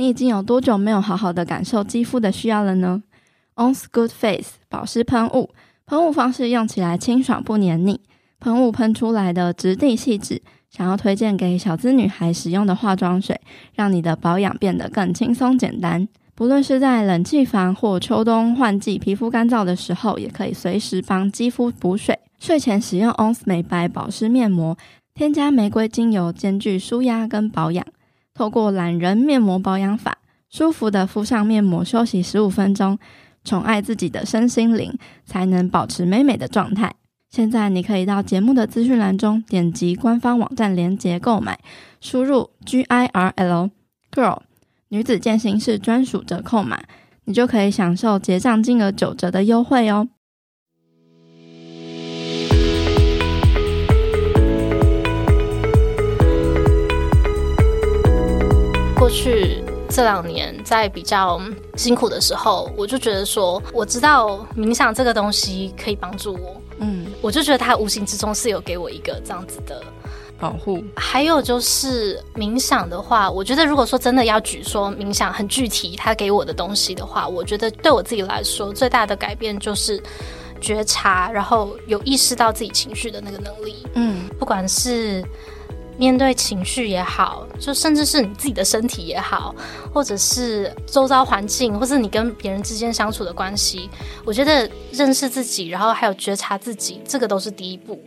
你已经有多久没有好好的感受肌肤的需要了呢？On's Good Face 保湿喷雾，喷雾方式用起来清爽不黏腻，喷雾喷出来的质地细致，想要推荐给小资女孩使用的化妆水，让你的保养变得更轻松简单。不论是在冷气房或秋冬换季，皮肤干燥的时候，也可以随时帮肌肤补水。睡前使用 ONS 美白保湿面膜，添加玫瑰精油，兼具舒压跟保养。透过懒人面膜保养法，舒服的敷上面膜，休息十五分钟，宠爱自己的身心灵，才能保持美美的状态。现在你可以到节目的资讯栏中点击官方网站链接购买，输入 G I R L Girl。女子健行室专属折扣码，你就可以享受结账金额九折的优惠哦。去这两年在比较辛苦的时候，我就觉得说，我知道冥想这个东西可以帮助我，嗯，我就觉得它无形之中是有给我一个这样子的。保护，还有就是冥想的话，我觉得如果说真的要举说冥想很具体，它给我的东西的话，我觉得对我自己来说最大的改变就是觉察，然后有意识到自己情绪的那个能力。嗯，不管是面对情绪也好，就甚至是你自己的身体也好，或者是周遭环境，或是你跟别人之间相处的关系，我觉得认识自己，然后还有觉察自己，这个都是第一步。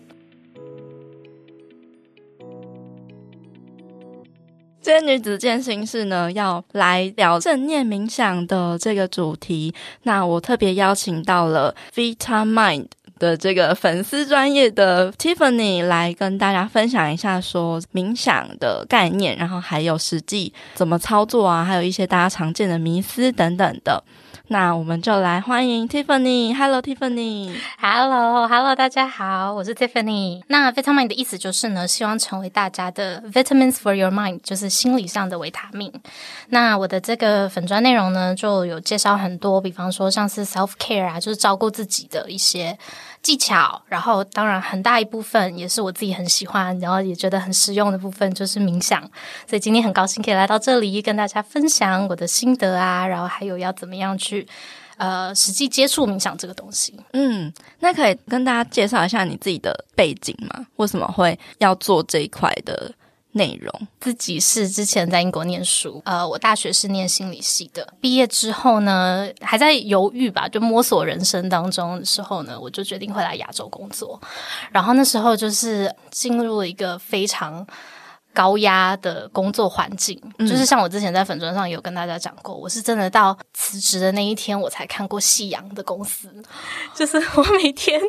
今天女子健心室呢，要来聊正念冥想的这个主题。那我特别邀请到了 Vitamind 的这个粉丝专业的 Tiffany 来跟大家分享一下说冥想的概念，然后还有实际怎么操作啊，还有一些大家常见的迷思等等的。那我们就来欢迎 Tiffany。Hello，Tiffany。Hello，Hello，大家好，我是 Tiffany。那 Vitamin 的意思就是呢，希望成为大家的 Vitamins for your mind，就是心理上的维他命。那我的这个粉专内容呢，就有介绍很多，比方说像是 self care 啊，就是照顾自己的一些。技巧，然后当然很大一部分也是我自己很喜欢，然后也觉得很实用的部分就是冥想。所以今天很高兴可以来到这里跟大家分享我的心得啊，然后还有要怎么样去呃实际接触冥想这个东西。嗯，那可以跟大家介绍一下你自己的背景吗？为什么会要做这一块的？内容自己是之前在英国念书，呃，我大学是念心理系的。毕业之后呢，还在犹豫吧，就摸索人生当中的时候呢，我就决定回来亚洲工作。然后那时候就是进入了一个非常高压的工作环境，嗯，就是像我之前在粉砖上有跟大家讲过，我是真的到辞职的那一天，我才看过夕阳的公司。就是我每天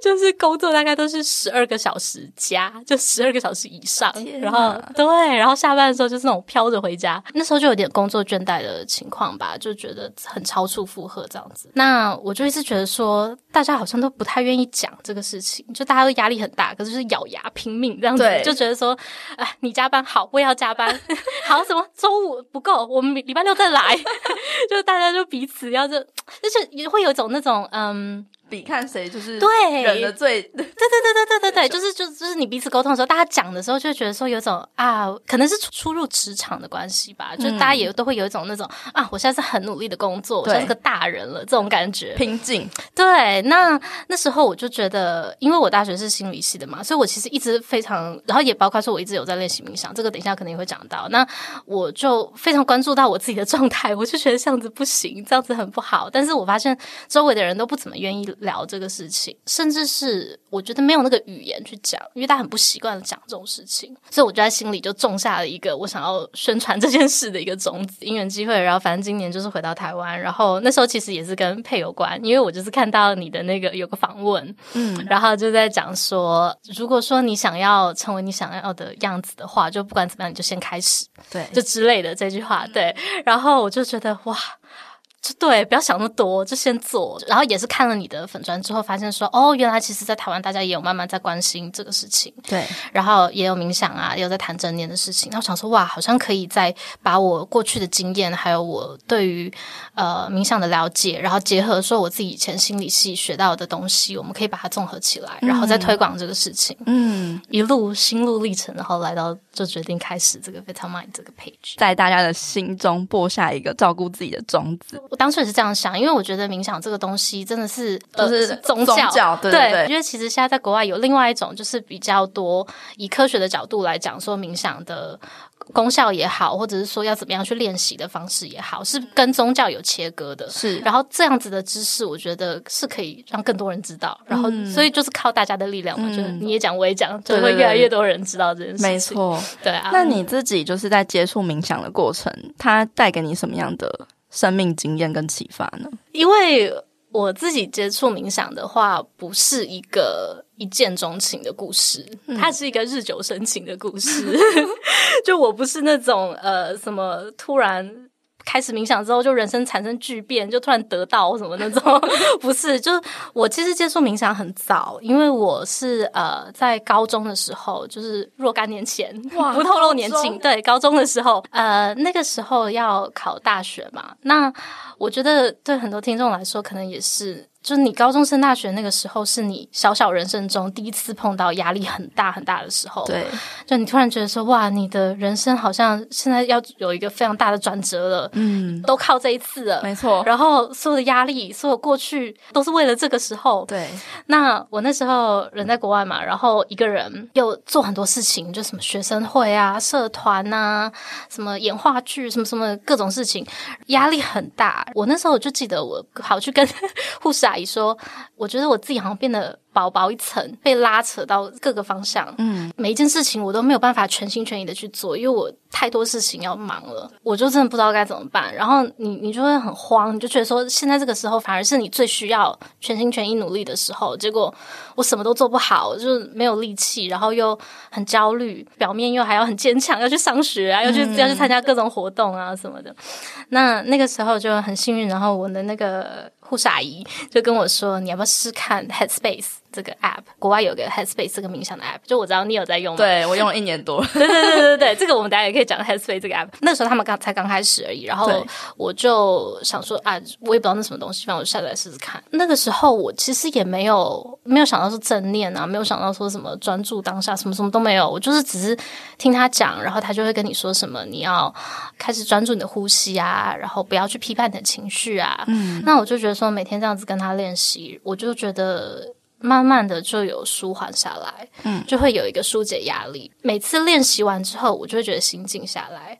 就是工作大概都是十二个小时加，就十二个小时以上，然后对，然后下班的时候就是那种飘着回家，那时候就有点工作倦怠的情况吧，就觉得很超出负荷这样子。那我就一直觉得说，大家好像都不太愿意讲这个事情，就大家都压力很大，可是就是咬牙拼命这样子，就觉得说，哎。你加班好，我也要加班。好，什么周五不够，我们礼拜六再来。就大家就彼此要就，就是也会有一种那种嗯。比看谁就是对忍的最对，对对对对对对对，就是就就是你彼此沟通的时候，大家讲的时候就觉得说有种啊，可能是出入职场的关系吧，嗯、就大家也都会有一种那种啊，我现在是很努力的工作，我像是个大人了这种感觉，拼劲。对，那那时候我就觉得，因为我大学是心理系的嘛，所以我其实一直非常，然后也包括说我一直有在练习冥想，这个等一下可能也会讲到。那我就非常关注到我自己的状态，我就觉得这样子不行，这样子很不好。但是我发现周围的人都不怎么愿意。聊这个事情，甚至是我觉得没有那个语言去讲，因为他很不习惯讲这种事情，所以我就在心里就种下了一个我想要宣传这件事的一个种子。因缘机会，然后反正今年就是回到台湾，然后那时候其实也是跟配有关，因为我就是看到你的那个有个访问，嗯，然后就在讲说，如果说你想要成为你想要的样子的话，就不管怎么样，你就先开始，对，就之类的这句话，对，然后我就觉得哇。就对，不要想那么多，就先做。然后也是看了你的粉砖之后，发现说，哦，原来其实，在台湾大家也有慢慢在关心这个事情。对，然后也有冥想啊，也有在谈正念的事情。然后想说，哇，好像可以再把我过去的经验，还有我对于呃冥想的了解，然后结合说我自己以前心理系学到的东西，我们可以把它综合起来，然后再推广这个事情。嗯，一路心路历程，然后来到就决定开始这个 Vitamind 这个 page，在大家的心中播下一个照顾自己的种子。我当初也是这样想，因为我觉得冥想这个东西真的是就是宗教，对对对，对。因为其实现在在国外有另外一种，就是比较多以科学的角度来讲，说冥想的功效也好，或者是说要怎么样去练习的方式也好，是跟宗教有切割的。是，然后这样子的知识，我觉得是可以让更多人知道。然后，所以就是靠大家的力量嘛，嗯、就是你也讲，我也讲，就会越来越多人知道这件事情。没错，对啊。那你自己就是在接触冥想的过程，它带给你什么样的？生命经验跟启发呢？因为我自己接触冥想的话，不是一个一见钟情的故事，嗯、它是一个日久生情的故事。就我不是那种呃什么突然。开始冥想之后，就人生产生巨变，就突然得到什么那种，不是？就我其实接触冥想很早，因为我是呃在高中的时候，就是若干年前，哇，不透露年纪，对，高中的时候，呃，那个时候要考大学嘛，那我觉得对很多听众来说，可能也是。就是你高中升大学那个时候，是你小小人生中第一次碰到压力很大很大的时候。对，就你突然觉得说，哇，你的人生好像现在要有一个非常大的转折了。嗯，都靠这一次了，没错。然后所有的压力，所有过去，都是为了这个时候。对。那我那时候人在国外嘛，然后一个人又做很多事情，就什么学生会啊、社团啊、什么演话剧、什么什么各种事情，压力很大。我那时候我就记得，我跑去跟 护士啊。说，我觉得我自己好像变得。薄薄一层，被拉扯到各个方向，嗯，每一件事情我都没有办法全心全意的去做，因为我太多事情要忙了，我就真的不知道该怎么办。然后你你就会很慌，你就觉得说，现在这个时候反而是你最需要全心全意努力的时候，结果我什么都做不好，就是没有力气，然后又很焦虑，表面又还要很坚强，要去上学啊，要去要去参加各种活动啊什么的。那那个时候就很幸运，然后我的那个护士阿姨就跟我说，你要不要试试看 Headspace？这个 app，国外有个 Headspace 这个冥想的 app，就我知道你有在用，对我用了一年多。对对对对对，这个我们大家也可以讲 Headspace 这个 app。那时候他们刚才刚开始而已，然后我就想说啊，我也不知道那什么东西，反正我就下载试试看。那个时候我其实也没有没有想到是正念啊，没有想到说什么专注当下，什么什么都没有。我就是只是听他讲，然后他就会跟你说什么，你要开始专注你的呼吸啊，然后不要去批判你的情绪啊。嗯，那我就觉得说每天这样子跟他练习，我就觉得。慢慢的就有舒缓下来，嗯，就会有一个疏解压力。每次练习完之后，我就会觉得心静下来，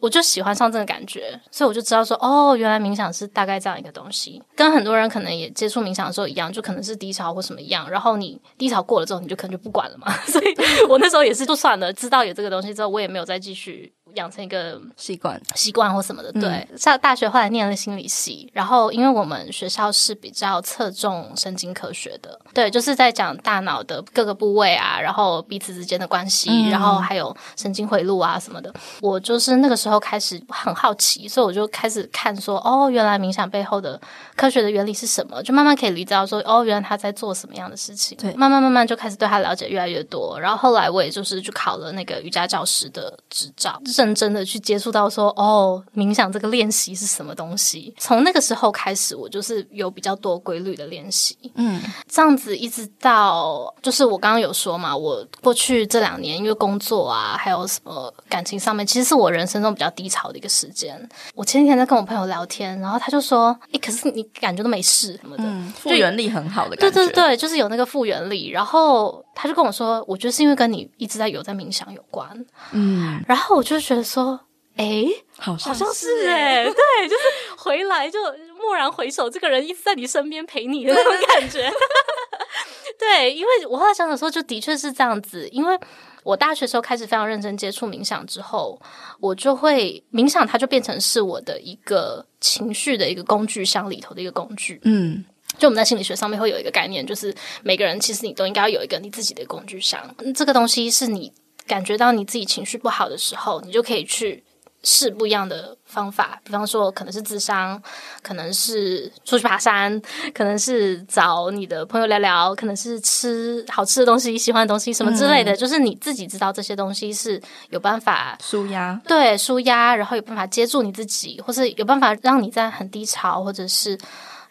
我就喜欢上这个感觉，所以我就知道说，哦，原来冥想是大概这样一个东西。跟很多人可能也接触冥想的时候一样，就可能是低潮或什么一样，然后你低潮过了之后，你就可能就不管了嘛。所以我那时候也是就算了，知道有这个东西之后，我也没有再继续。养成一个习惯、习惯或什么的，对。上、嗯、大学后来念了心理系，然后因为我们学校是比较侧重神经科学的，对，就是在讲大脑的各个部位啊，然后彼此之间的关系，嗯、然后还有神经回路啊什么的。我就是那个时候开始很好奇，所以我就开始看说，哦，原来冥想背后的科学的原理是什么？就慢慢可以理解到说，哦，原来他在做什么样的事情。对，慢慢慢慢就开始对他了解越来越多。然后后来我也就是去考了那个瑜伽教师的执照。认真的去接触到说哦，冥想这个练习是什么东西？从那个时候开始，我就是有比较多规律的练习，嗯，这样子一直到就是我刚刚有说嘛，我过去这两年因为工作啊，还有什么感情上面，其实是我人生中比较低潮的一个时间。我前几天在跟我朋友聊天，然后他就说：“诶，可是你感觉都没事什么的，嗯，复原力很好的感觉。”对对对，就是有那个复原力。然后他就跟我说：“我觉得是因为跟你一直在有在冥想有关。”嗯，然后我就觉得说。哎，好像是哎，对，就是回来就蓦然回首，这个人一直在你身边陪你的那种感觉。对，因为我后来想想说，就的确是这样子。因为我大学时候开始非常认真接触冥想之后，我就会冥想，它就变成是我的一个情绪的一个工具箱里头的一个工具。嗯，就我们在心理学上面会有一个概念，就是每个人其实你都应该要有一个你自己的工具箱。这个东西是你感觉到你自己情绪不好的时候，你就可以去。试不一样的方法，比方说可能是智商，可能是出去爬山，可能是找你的朋友聊聊，可能是吃好吃的东西、喜欢的东西什么之类的，嗯、就是你自己知道这些东西是有办法舒压，对，舒压，然后有办法接住你自己，或是有办法让你在很低潮或者是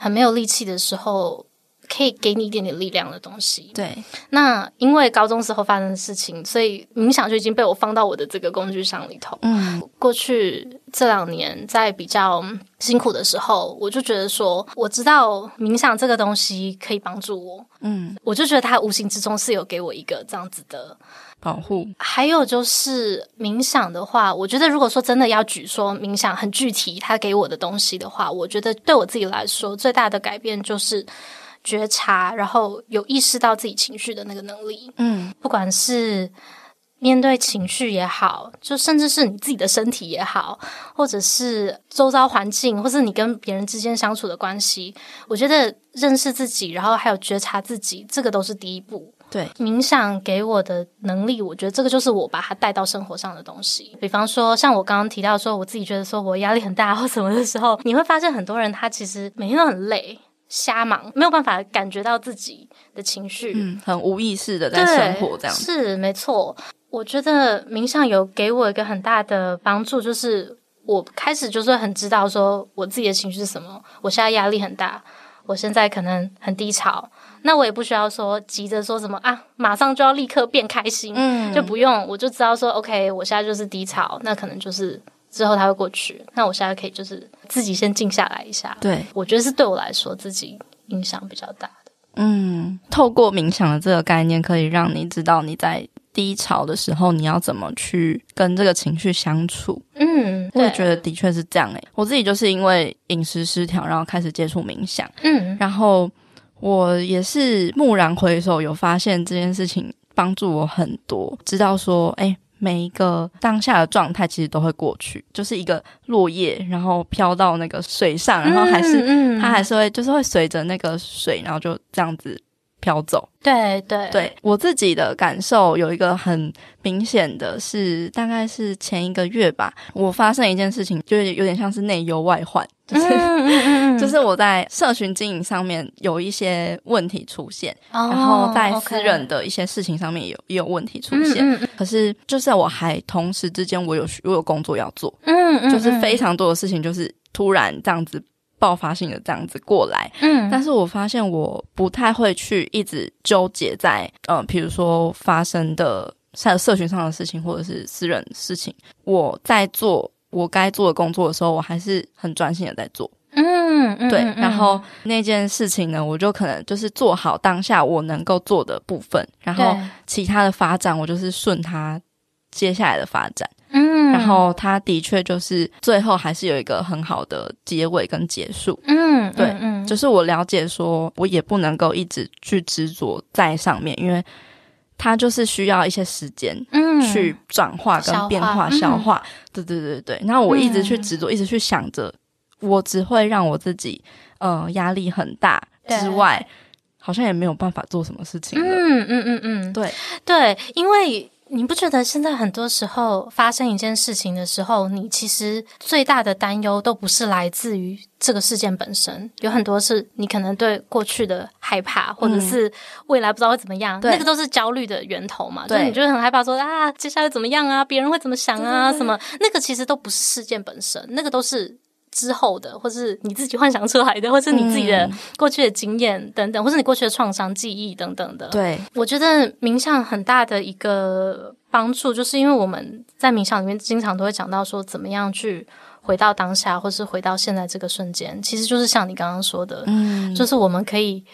很没有力气的时候。可以给你一点点力量的东西。对，那因为高中时候发生的事情，所以冥想就已经被我放到我的这个工具箱里头。嗯，过去这两年在比较辛苦的时候，我就觉得说，我知道冥想这个东西可以帮助我。嗯，我就觉得它无形之中是有给我一个这样子的保护。还有就是冥想的话，我觉得如果说真的要举说冥想很具体，它给我的东西的话，我觉得对我自己来说最大的改变就是。觉察，然后有意识到自己情绪的那个能力，嗯，不管是面对情绪也好，就甚至是你自己的身体也好，或者是周遭环境，或是你跟别人之间相处的关系，我觉得认识自己，然后还有觉察自己，这个都是第一步。对，冥想给我的能力，我觉得这个就是我把它带到生活上的东西。比方说，像我刚刚提到说，我自己觉得说我压力很大或什么的时候，你会发现很多人他其实每天都很累。瞎忙，没有办法感觉到自己的情绪，嗯，很无意识的在生活这样。是没错。我觉得冥想有给我一个很大的帮助，就是我开始就是很知道说我自己的情绪是什么。我现在压力很大，我现在可能很低潮，那我也不需要说急着说什么啊，马上就要立刻变开心，嗯，就不用，我就知道说，OK，我现在就是低潮，那可能就是。之后它会过去，那我现在可以就是自己先静下来一下。对，我觉得是对我来说自己影响比较大的。嗯，透过冥想的这个概念，可以让你知道你在低潮的时候，你要怎么去跟这个情绪相处。嗯，我也觉得的确是这样诶、欸。我自己就是因为饮食失调，然后开始接触冥想。嗯，然后我也是蓦然回首，有发现这件事情帮助我很多，知道说，哎。每一个当下的状态其实都会过去，就是一个落叶，然后飘到那个水上，然后还是、嗯嗯、它还是会，就是会随着那个水，然后就这样子飘走。对对对，我自己的感受有一个很明显的是，大概是前一个月吧，我发生一件事情，就是有点像是内忧外患。就是，就是我在社群经营上面有一些问题出现，然后在私人的一些事情上面也有也有问题出现。可是，就是我还同时之间，我有我有工作要做，嗯，就是非常多的事情，就是突然这样子爆发性的这样子过来。嗯，但是我发现我不太会去一直纠结在，呃，比如说发生的在社群上的事情，或者是私人事情，我在做。我该做的工作的时候，我还是很专心的在做。嗯，对。嗯、然后那件事情呢，我就可能就是做好当下我能够做的部分，然后其他的发展，我就是顺它接下来的发展。嗯，然后它的确就是最后还是有一个很好的结尾跟结束。嗯，对，嗯，就是我了解说，我也不能够一直去执着在上面，因为。它就是需要一些时间，嗯，去转化跟变化、消化，对对对对。然后我一直去执着，嗯、一直去想着，我只会让我自己呃压力很大之外，好像也没有办法做什么事情了。嗯嗯嗯嗯，对对，因为。你不觉得现在很多时候发生一件事情的时候，你其实最大的担忧都不是来自于这个事件本身，有很多是你可能对过去的害怕，或者是未来不知道会怎么样，嗯、那个都是焦虑的源头嘛。对，就你就会很害怕说啊，接下来怎么样啊？别人会怎么想啊？什么？那个其实都不是事件本身，那个都是。之后的，或是你自己幻想出来的，或是你自己的过去的经验等等，嗯、或是你过去的创伤记忆等等的。对，我觉得冥想很大的一个帮助，就是因为我们在冥想里面经常都会讲到说，怎么样去回到当下，或是回到现在这个瞬间，其实就是像你刚刚说的，嗯，就是我们可以。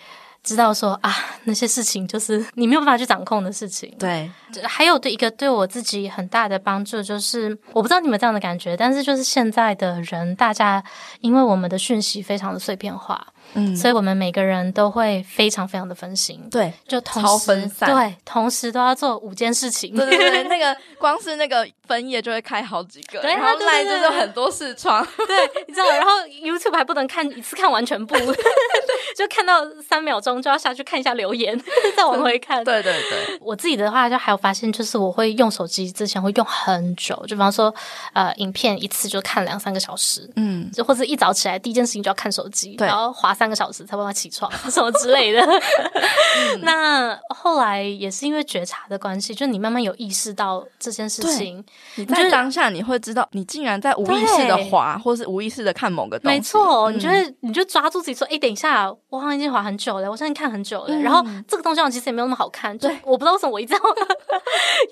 知道说啊，那些事情就是你没有办法去掌控的事情。对，还有对一个对我自己很大的帮助，就是我不知道你们这样的感觉，但是就是现在的人，大家因为我们的讯息非常的碎片化。嗯，所以我们每个人都会非常非常的分心，对，就同时超分散，对，同时都要做五件事情，对对对，那个光是那个分页就会开好几个，然后 LINE 就是很多视窗，对，你知道，然后 YouTube 还不能看一次看完全部，就看到三秒钟就要下去看一下留言，再往回看。对对对，我自己的话就还有发现，就是我会用手机之前会用很久，就比方说呃，影片一次就看两三个小时，嗯，就或者一早起来第一件事情就要看手机，然后滑三个小时才办法起床，什么之类的。嗯、那后来也是因为觉察的关系，就你慢慢有意识到这件事情，你在当下你会知道，你竟然在无意识的滑，或是无意识的看某个东西。没错，你就会你就抓住自己说，哎、欸，等一下，我好像已经滑很久了，我现在看很久了，嗯、然后这个东西其实也没有那么好看，就我不知道为什么我一直要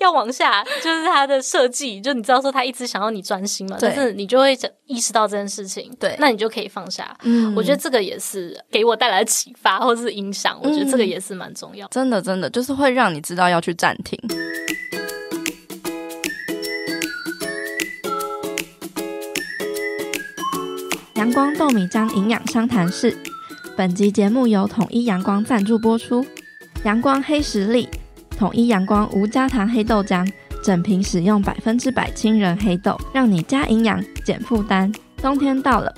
要往下，就是它的设计，就你知道说他一直想要你专心嘛，但是你就会意识到这件事情，对，那你就可以放下。嗯，我觉得这个也是给我带来的启发或是影响，我觉得这个也是蛮重要的、嗯。真的，真的就是会让你知道要去暂停。阳光豆米浆营养商谈室，本集节目由统一阳光赞助播出。阳光黑实力，统一阳光无加糖黑豆浆，整瓶使用百分之百亲仁黑豆，让你加营养减负担。冬天到了，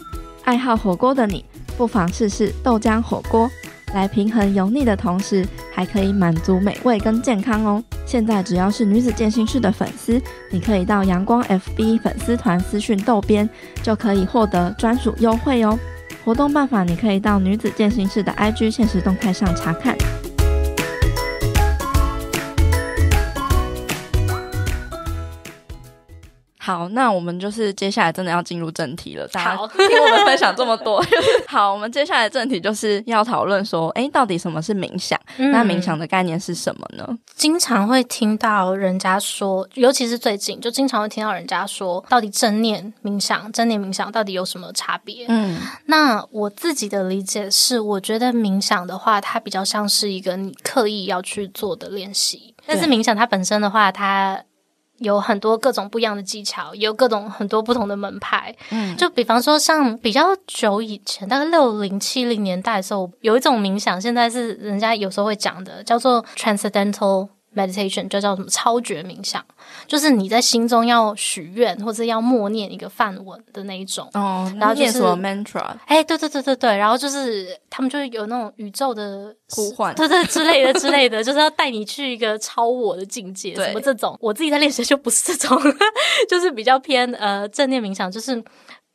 爱好火锅的你，不妨试试豆浆火锅。来平衡油腻的同时，还可以满足美味跟健康哦。现在只要是女子健身室的粉丝，你可以到阳光 FB 粉丝团私讯豆编，就可以获得专属优惠哦。活动办法你可以到女子健身室的 IG 限时动态上查看。好，那我们就是接下来真的要进入正题了。大家 听我们分享这么多，好，我们接下来正题就是要讨论说，哎，到底什么是冥想？嗯，那冥想的概念是什么呢？经常会听到人家说，尤其是最近，就经常会听到人家说，到底正念冥想、正念冥想到底有什么差别？嗯，那我自己的理解是，我觉得冥想的话，它比较像是一个你刻意要去做的练习，但是冥想它本身的话，它有很多各种不一样的技巧，也有各种很多不同的门派。嗯，就比方说，像比较久以前，大概六零七零年代的时候，有一种冥想，现在是人家有时候会讲的，叫做 Transcendental Meditation，就叫什么超觉冥想。就是你在心中要许愿，或者要默念一个梵文的那一种哦，然后就是什么 mantra，哎，对对对对对，然后就是他们就会有那种宇宙的呼唤，对对之类的之类的，就是要带你去一个超我的境界，什么这种。我自己在练习就不是这种，就是比较偏呃正念冥想，就是。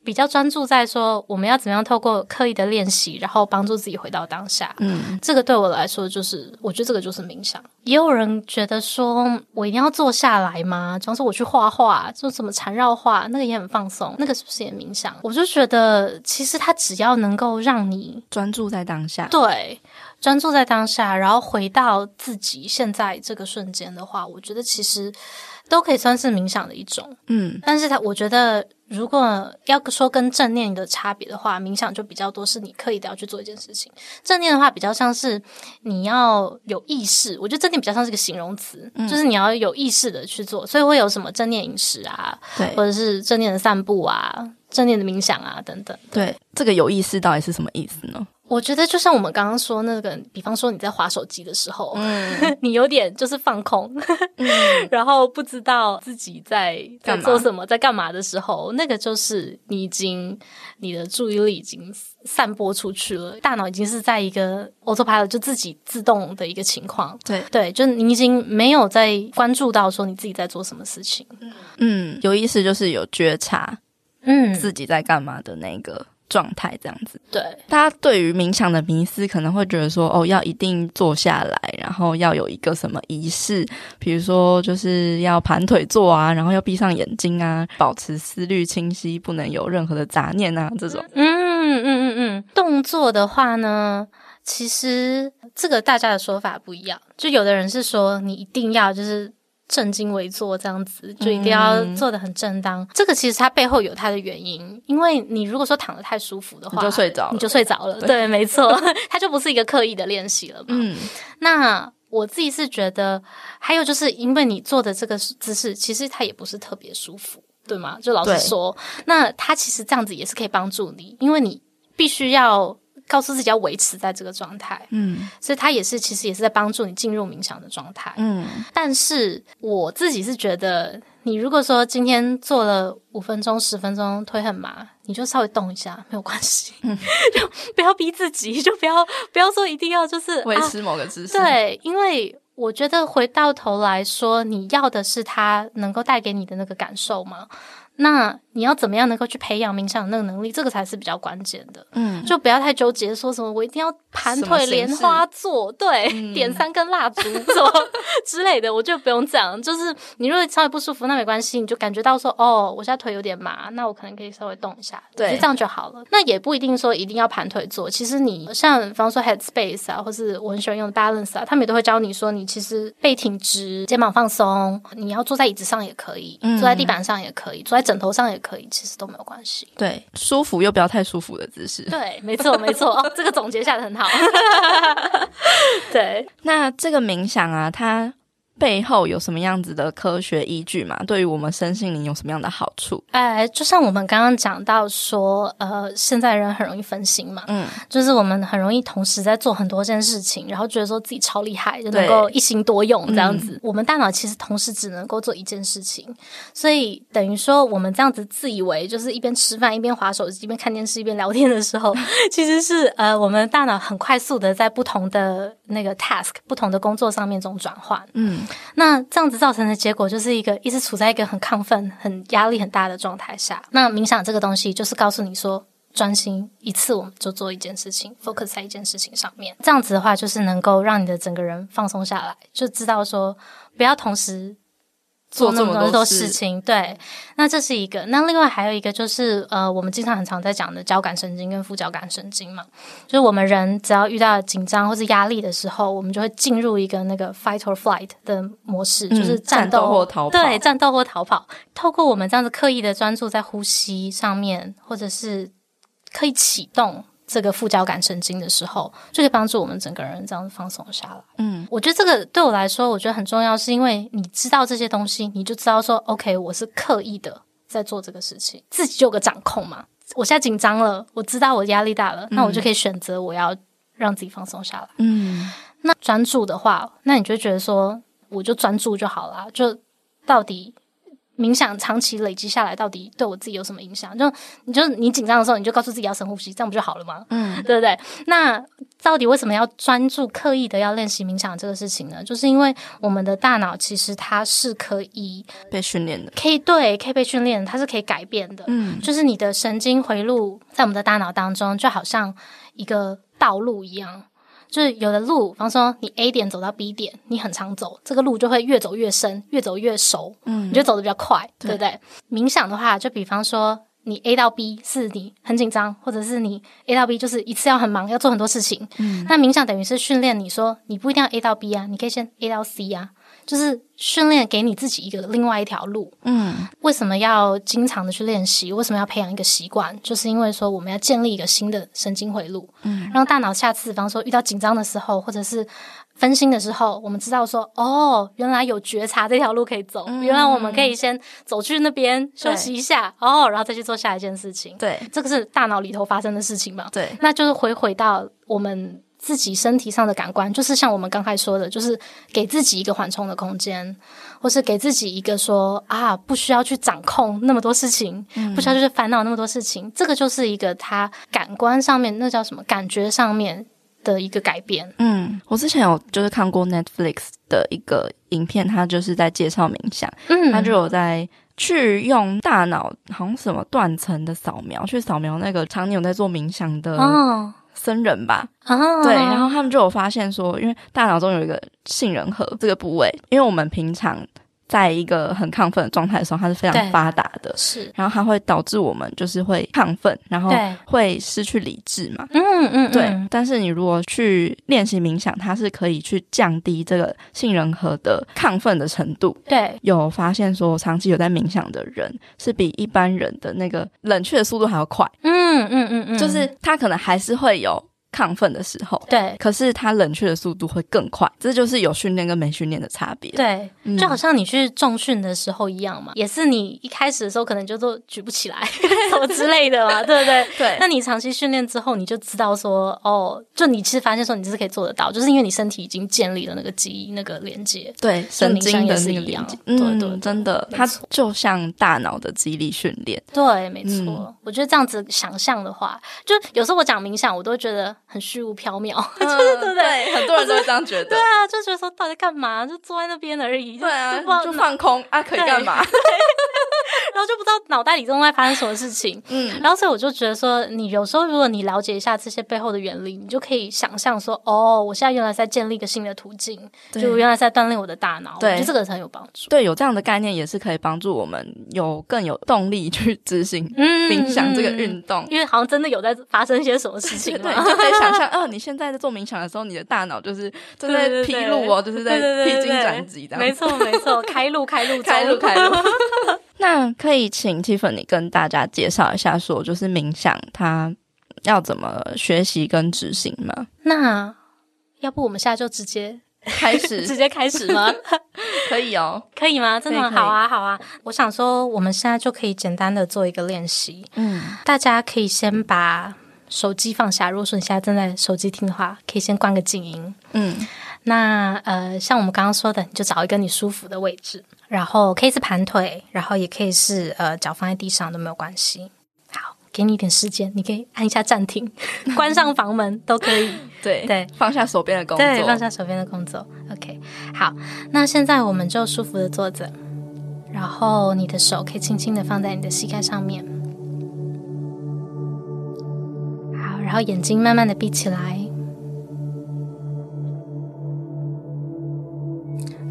比较专注在说我们要怎么样透过刻意的练习，然后帮助自己回到当下。嗯，这个对我来说就是，我觉得这个就是冥想。也有人觉得说我一定要坐下来吗？比方说我去画画，就什么缠绕画，那个也很放松，那个是不是也冥想？我就觉得其实它只要能够让你专注在当下，对，专注在当下，然后回到自己现在这个瞬间的话，我觉得其实都可以算是冥想的一种。嗯，但是它我觉得。如果要说跟正念的差别的话，冥想就比较多是你刻意的要去做一件事情。正念的话比较像是你要有意识，我觉得正念比较像是个形容词，嗯、就是你要有意识的去做。所以会有什么正念饮食啊，对，或者是正念的散步啊，正念的冥想啊等等。对，对，这个有意识到底是什么意思呢？我觉得就像我们刚刚说那个，比方说你在划手机的时候，嗯、你有点就是放空，嗯、然后不知道自己在在做什么，在干嘛的时候，那个就是你已经你的注意力已经散播出去了，大脑已经是在一个 autopilot 就自己自动的一个情况。对对，就你已经没有在关注到说你自己在做什么事情。嗯，有意思就是有觉察，嗯，自己在干嘛的那个。状态这样子，对，大家对于冥想的迷思可能会觉得说，哦，要一定坐下来，然后要有一个什么仪式，比如说就是要盘腿坐啊，然后要闭上眼睛啊，保持思虑清晰，不能有任何的杂念啊，这种。嗯嗯嗯嗯，动作的话呢，其实这个大家的说法不一样，就有的人是说你一定要就是。正襟危坐这样子，就一定要做得很正当。嗯、这个其实它背后有它的原因，因为你如果说躺得太舒服的话，你就睡着了，你就睡着了。对，对，没错，它就不是一个刻意的练习了嘛。嗯，那我自己是觉得，还有就是因为你做的这个姿势，其实它也不是特别舒服，对吗？就老实说，那它其实这样子也是可以帮助你，因为你必须要。告诉自己要维持在这个状态，嗯，所以它也是其实也是在帮助你进入冥想的状态，嗯。但是我自己是觉得，你如果说今天做了五分钟、十分钟，腿很麻，你就稍微动一下，没有关系，嗯、就不要逼自己，就不要不要说一定要就是维持某个姿势。啊、对，因为我觉得回到头来说，你要的是它能够带给你的那个感受吗？那你要怎么样能够去培养冥想的那个能力？这个才是比较关键的。嗯，就不要太纠结，说什么我一定要盘腿莲花坐，对，嗯、点三根蜡烛做之类的，我就不用这样。就是你如果稍微不舒服，那没关系，你就感觉到说，哦，我现在腿有点麻，那我可能可以稍微动一下，对，就这样就好了。那也不一定说一定要盘腿坐。其实你像，比方说 Headspace 啊，或是我很喜欢用的 Balance 啊，他们也都会教你说，你其实背挺直，肩膀放松，你要坐在椅子上也可以，坐在地板上也可以，坐在枕头上也可以，其实都没有关系。对，舒服又不要太舒服的姿势。对，没错，没错。哦，这个总结下的很好。对，那这个冥想啊，它。背后有什么样子的科学依据吗？对于我们身心灵有什么样的好处？哎，就像我们刚刚讲到说，呃，现在人很容易分心嘛，嗯，就是我们很容易同时在做很多件事情，然后觉得说自己超厉害，就能够一心多用这样子。嗯，我们大脑其实同时只能够做一件事情，所以等于说我们这样子自以为就是一边吃饭一边划手机一边看电视一边聊天的时候，其实是呃，我们大脑很快速的在不同的那个 task 不同的工作上面这种转换，嗯。那这样子造成的结果就是一个一直处在一个很亢奋、很压力很大的状态下。那冥想这个东西就是告诉你说，专心一次我们就做一件事情，focus 在一件事情上面。这样子的话，就是能够让你的整个人放松下来，就知道说不要同时。做那么多事情，对，那这是一个。那另外还有一个就是，呃，我们经常很常在讲的交感神经跟副交感神经嘛，就是我们人只要遇到紧张或是压力的时候，我们就会进入一个那个 fight or flight 的模式，嗯、就是战斗，战斗或逃跑。对，战斗或逃跑。透过我们这样子刻意的专注在呼吸上面，或者是可以启动。这个副交感神经的时候，就可以帮助我们整个人这样子放松下来。嗯，我觉得这个对我来说，我觉得很重要，是因为你知道这些东西，你就知道说，OK，我是刻意的在做这个事情，自己就有个掌控嘛。我现在紧张了，我知道我压力大了，那我就可以选择我要让自己放松下来。嗯，那专注的话，那你就觉得说，我就专注就好啦，就到底。冥想长期累积下来，到底对我自己有什么影响？就你就你紧张的时候，你就告诉自己要深呼吸，这样不就好了吗？嗯，对不对？那到底为什么要专注、刻意的要练习冥想这个事情呢？就是因为我们的大脑其实它是可以被训练的，可以对，可以被训练，它是可以改变的。嗯，就是你的神经回路在我们的大脑当中，就好像一个道路一样。就是有的路，比方说你 A 点走到 B 点，你很常走，这个路就会越走越深，越走越熟，嗯，你就走的比较快，对，对不对？冥想的话，就比方说你 A 到 B 是你很紧张，或者是你 A 到 B 就是一次要很忙，要做很多事情，嗯，那冥想等于是训练你说，你不一定要 A 到 B 啊，你可以先 A 到 C 啊。就是训练给你自己一个另外一条路。嗯，为什么要经常的去练习？为什么要培养一个习惯？就是因为说我们要建立一个新的神经回路，嗯，让大脑下次，比方说遇到紧张的时候，或者是分心的时候，我们知道说，哦，原来有觉察这条路可以走，嗯，原来我们可以先走去那边休息一下，哦，然后再去做下一件事情。对，这个是大脑里头发生的事情嘛？对，那就是回回到我们。自己身体上的感官，就是像我们刚才说的，就是给自己一个缓冲的空间，或是给自己一个说啊，不需要去掌控那么多事情，嗯、不需要就是烦恼那么多事情。这个就是一个他感官上面，那叫什么？感觉上面的一个改变。嗯，我之前有就是看过 Netflix 的一个影片，他就是在介绍冥想，嗯，他就有在去用大脑好像什么断层的扫描，去扫描那个常年有在做冥想的。哦僧人吧，啊，对，然后他们就有发现说，因为大脑中有一个杏仁核这个部位，因为我们平常。在一个很亢奋的状态的时候，它是非常发达的，是，然后它会导致我们就是会亢奋，然后会失去理智嘛，嗯嗯，嗯，对。但是你如果去练习冥想，它是可以去降低这个杏仁核的亢奋的程度。对，有发现说，长期有在冥想的人是比一般人的那个冷却的速度还要快。嗯嗯嗯嗯嗯，就是他可能还是会有。亢奋的时候，对，可是它冷却的速度会更快，这就是有训练跟没训练的差别。对，就好像你去重训的时候一样嘛，也是你一开始的时候可能就都举不起来 什么之类的嘛，对不对？对。那你长期训练之后，你就知道说，哦，就你其实发现说，你这是可以做得到，就是因为你身体已经建立了那个记忆、那个连接，对，神经的那个连接。嗯，对，对，真的，它就像大脑的肌力训练。对，没错。嗯、我觉得这样子想象的话，就有时候我讲冥想，我都觉得很虚无缥缈，对对对，很多人都会这样觉得。对啊，就觉得说到底干嘛？就坐在那边而已。对啊，就放空啊，可以干嘛？然后就不知道脑袋里正在发生什么事情。嗯，然后所以我就觉得说，你有时候如果你了解一下这些背后的原理，你就可以想象说，哦，我现在原来在建立一个新的途径，就原来在锻炼我的大脑。对，我觉得这个很有帮助。对，有这样的概念也是可以帮助我们有更有动力去执行冥想这个运动，因为好像真的有在发生一些什么事情。对，就可以想象，哦，你现在在做冥想的时候，你的大脑就是正在披露哦，就是在披荆斩棘的。没错，没错，开路，开路，开路，开路。那可以请 Tiffany 跟大家介绍一下，说就是冥想它要怎么学习跟执行吗？那要不我们现在就直接开始，直接开始吗？可以哦，可以吗？真的好啊，好啊！我想说，我们现在就可以简单的做一个练习。嗯，大家可以先把手机放下。如果说你现在正在手机听的话，可以先关个静音。嗯。那呃，像我们刚刚说的，你就找一个你舒服的位置，然后可以是盘腿，然后也可以是呃脚放在地上都没有关系。好，给你一点时间，你可以按一下暂停，关上房门都可以。对对，放下手边的工作，对，放下手边的工作。OK，好，那现在我们就舒服的坐着，然后你的手可以轻轻的放在你的膝盖上面。好，然后眼睛慢慢的闭起来。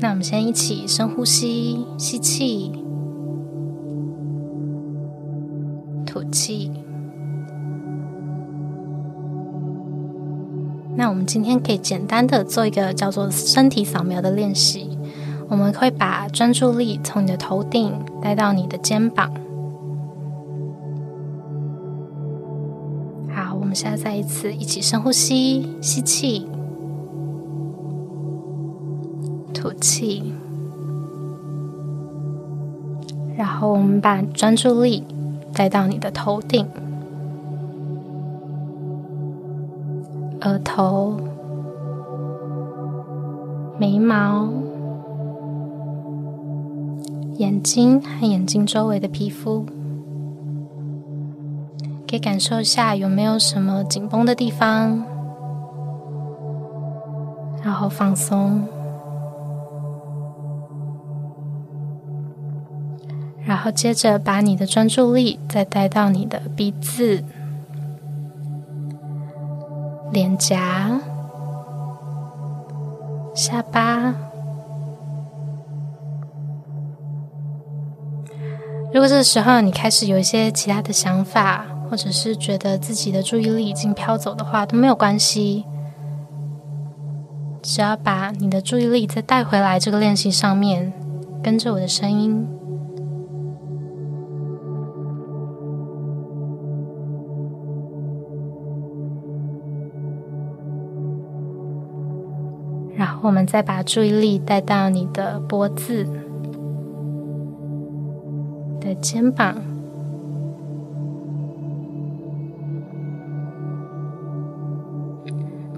那我们先一起深呼吸，吸气，吐气。那我们今天可以简单的做一个叫做身体扫描的练习。我们会把专注力从你的头顶带到你的肩膀。好，我们现在再一次一起深呼吸，吸气。气，然后我们把专注力带到你的头顶、额头、眉毛、眼睛和眼睛周围的皮肤，可以感受一下有没有什么紧绷的地方，然后放松。然后接着把你的专注力再带到你的鼻子、脸颊、下巴。如果这时候你开始有一些其他的想法，或者是觉得自己的注意力已经飘走的话，都没有关系。只要把你的注意力再带回来这个练习上面，跟着我的声音。我们再把注意力带到你的脖子、的肩膀，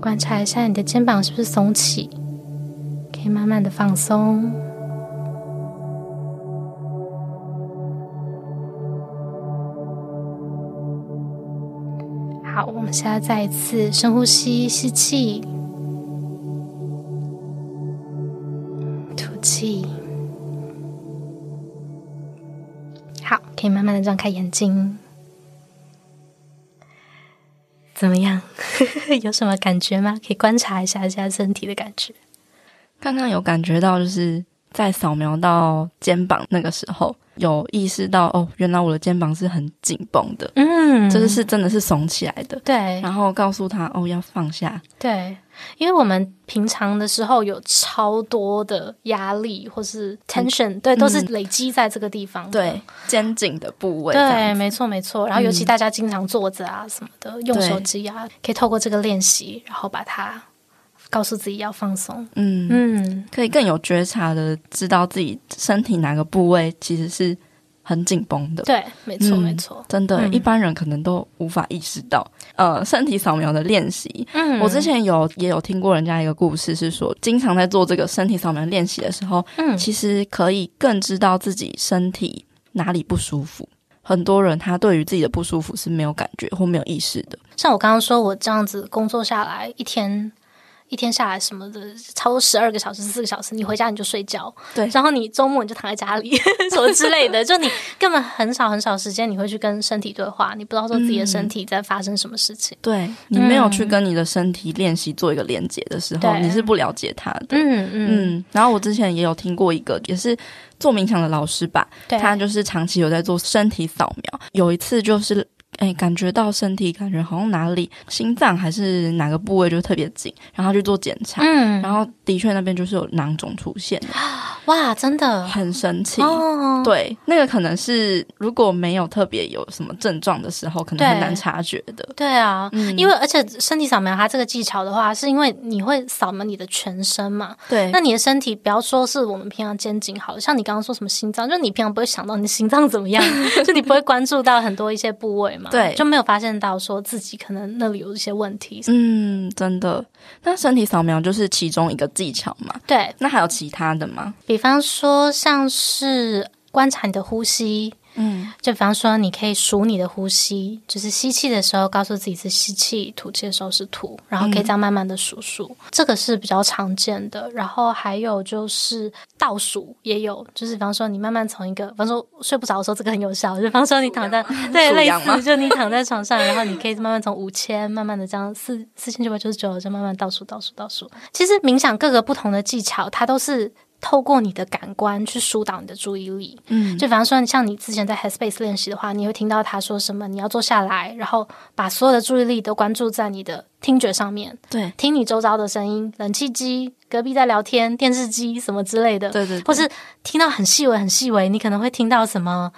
观察一下你的肩膀是不是耸起，可以慢慢的放松。好，我们现在再一次深呼吸，吸气。气，好，可以慢慢的张开眼睛，怎么样？有什么感觉吗？可以观察一下一下身体的感觉。刚刚有感觉到，就是在扫描到肩膀那个时候，有意识到哦，原来我的肩膀是很紧绷的，嗯，就是是真的是耸起来的。对，然后告诉他哦，要放下。对，因为我们平常的时候有超多的压力或是 tension，、嗯、对，都是累积在这个地方。对，肩颈的部位。对，没错没错。然后尤其大家经常坐着啊什么的，嗯、用手机啊，可以透过这个练习，然后把它。告诉自己要放松，嗯嗯，可以更有觉察的知道自己身体哪个部位其实是很紧绷的。对，没错、嗯、没错，真的，嗯、一般人可能都无法意识到。呃，身体扫描的练习，嗯，我之前有也有听过人家一个故事，是说经常在做这个身体扫描练习的时候，嗯，其实可以更知道自己身体哪里不舒服。很多人他对于自己的不舒服是没有感觉或没有意识的。像我刚刚说，我这样子工作下来一天。一天下来什么的，超过十二个小时、四个小时，你回家你就睡觉，对，然后你周末你就躺在家里，什么之类的，就你根本很少很少时间你会去跟身体对话，你不知道说自己的身体在发生什么事情。嗯、对，你没有去跟你的身体练习做一个连接的时候，嗯、你是不了解它的。嗯嗯嗯。然后我之前也有听过一个，也是做冥想的老师吧，他就是长期有在做身体扫描，有一次就是。哎，感觉到身体，感觉好像哪里心脏还是哪个部位就特别紧，然后去做检查，嗯，然后的确那边就是有囊肿出现，哇，真的很神奇，哦，对，那个可能是如果没有特别有什么症状的时候，可能很难察觉的，对，对啊，嗯，因为而且身体扫描它这个技巧的话，是因为你会扫描你的全身嘛，对，那你的身体不要说是我们平常肩颈好了，像你刚刚说什么心脏，就你平常不会想到你的心脏怎么样，就你不会关注到很多一些部位嘛。对，就没有发现到说自己可能那里有一些问题。嗯，真的。那身体扫描就是其中一个技巧嘛？对。那还有其他的吗？比方说，像是观察你的呼吸。嗯，就比方说，你可以数你的呼吸，就是吸气的时候告诉自己是吸气，吐气的时候是吐，然后可以这样慢慢的数数，嗯、这个是比较常见的。然后还有就是倒数也有，就是比方说你慢慢从一个，比方说睡不着的时候，这个很有效。就比方说你躺在 对类似，就你躺在床上，然后你可以慢慢从五千慢慢的这样四四千九百九十九，就慢慢倒数倒数倒数。其实冥想各个不同的技巧，它都是。透过你的感官去疏导你的注意力，嗯，就比方说，像你之前在 Headspace 练习的话，你会听到他说什么，你要坐下来，然后把所有的注意力都关注在你的听觉上面，对，听你周遭的声音，冷气机、隔壁在聊天、电视机什么之类的，对对对，或是听到很细微、很细微，你可能会听到什么。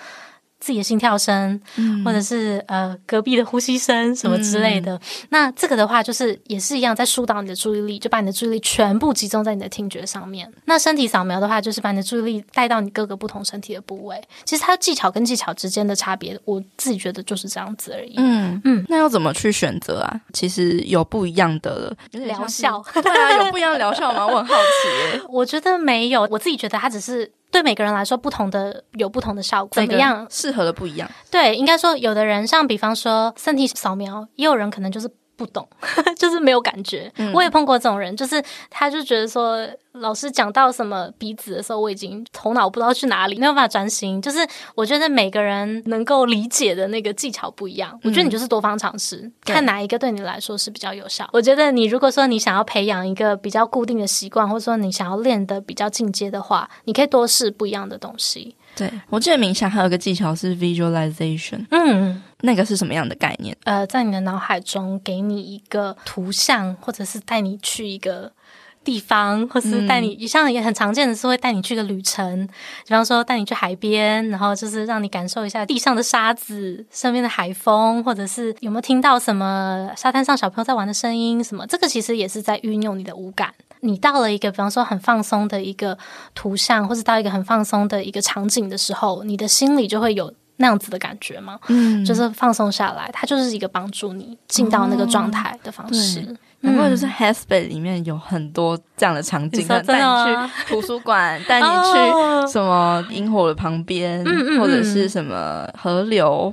自己的心跳声，嗯、或者是呃隔壁的呼吸声什么之类的。嗯、那这个的话，就是也是一样，在疏导你的注意力，就把你的注意力全部集中在你的听觉上面。那身体扫描的话，就是把你的注意力带到你各个不同身体的部位。其实它技巧跟技巧之间的差别，我自己觉得就是这样子而已。嗯嗯，嗯那要怎么去选择啊？其实有不一样的疗效，对啊，有不一样的疗效吗？我很好奇。我觉得没有，我自己觉得它只是。对每个人来说，不同的有不同的效果，怎么样？适合的不一样。对，应该说，有的人像比方说身体扫描，也有人可能就是。不懂，就是没有感觉。嗯、我也碰过这种人，就是他就觉得说，老师讲到什么鼻子的时候，我已经头脑不知道去哪里，没有办法专心。就是我觉得每个人能够理解的那个技巧不一样。嗯、我觉得你就是多方尝试，看哪一个对你来说是比较有效。我觉得你如果说你想要培养一个比较固定的习惯，或者说你想要练得比较进阶的话，你可以多试不一样的东西。对，我记得冥想还有一个技巧是 visualization，嗯，那个是什么样的概念？呃，在你的脑海中给你一个图像，或者是带你去一个地方，或是带你，嗯、像也很常见的是会带你去个旅程，比方说带你去海边，然后就是让你感受一下地上的沙子、身边的海风，或者是有没有听到什么沙滩上小朋友在玩的声音什么，这个其实也是在运用你的五感。你到了一个，比方说很放松的一个图像，或者到一个很放松的一个场景的时候，你的心里就会有那样子的感觉吗？嗯，就是放松下来，它就是一个帮助你进到那个状态的方式。然后、哦嗯、就是 Headspace 里面有很多这样的场景，带你，你去图书馆，带你去什么萤火的旁边，哦、或者是什么河流、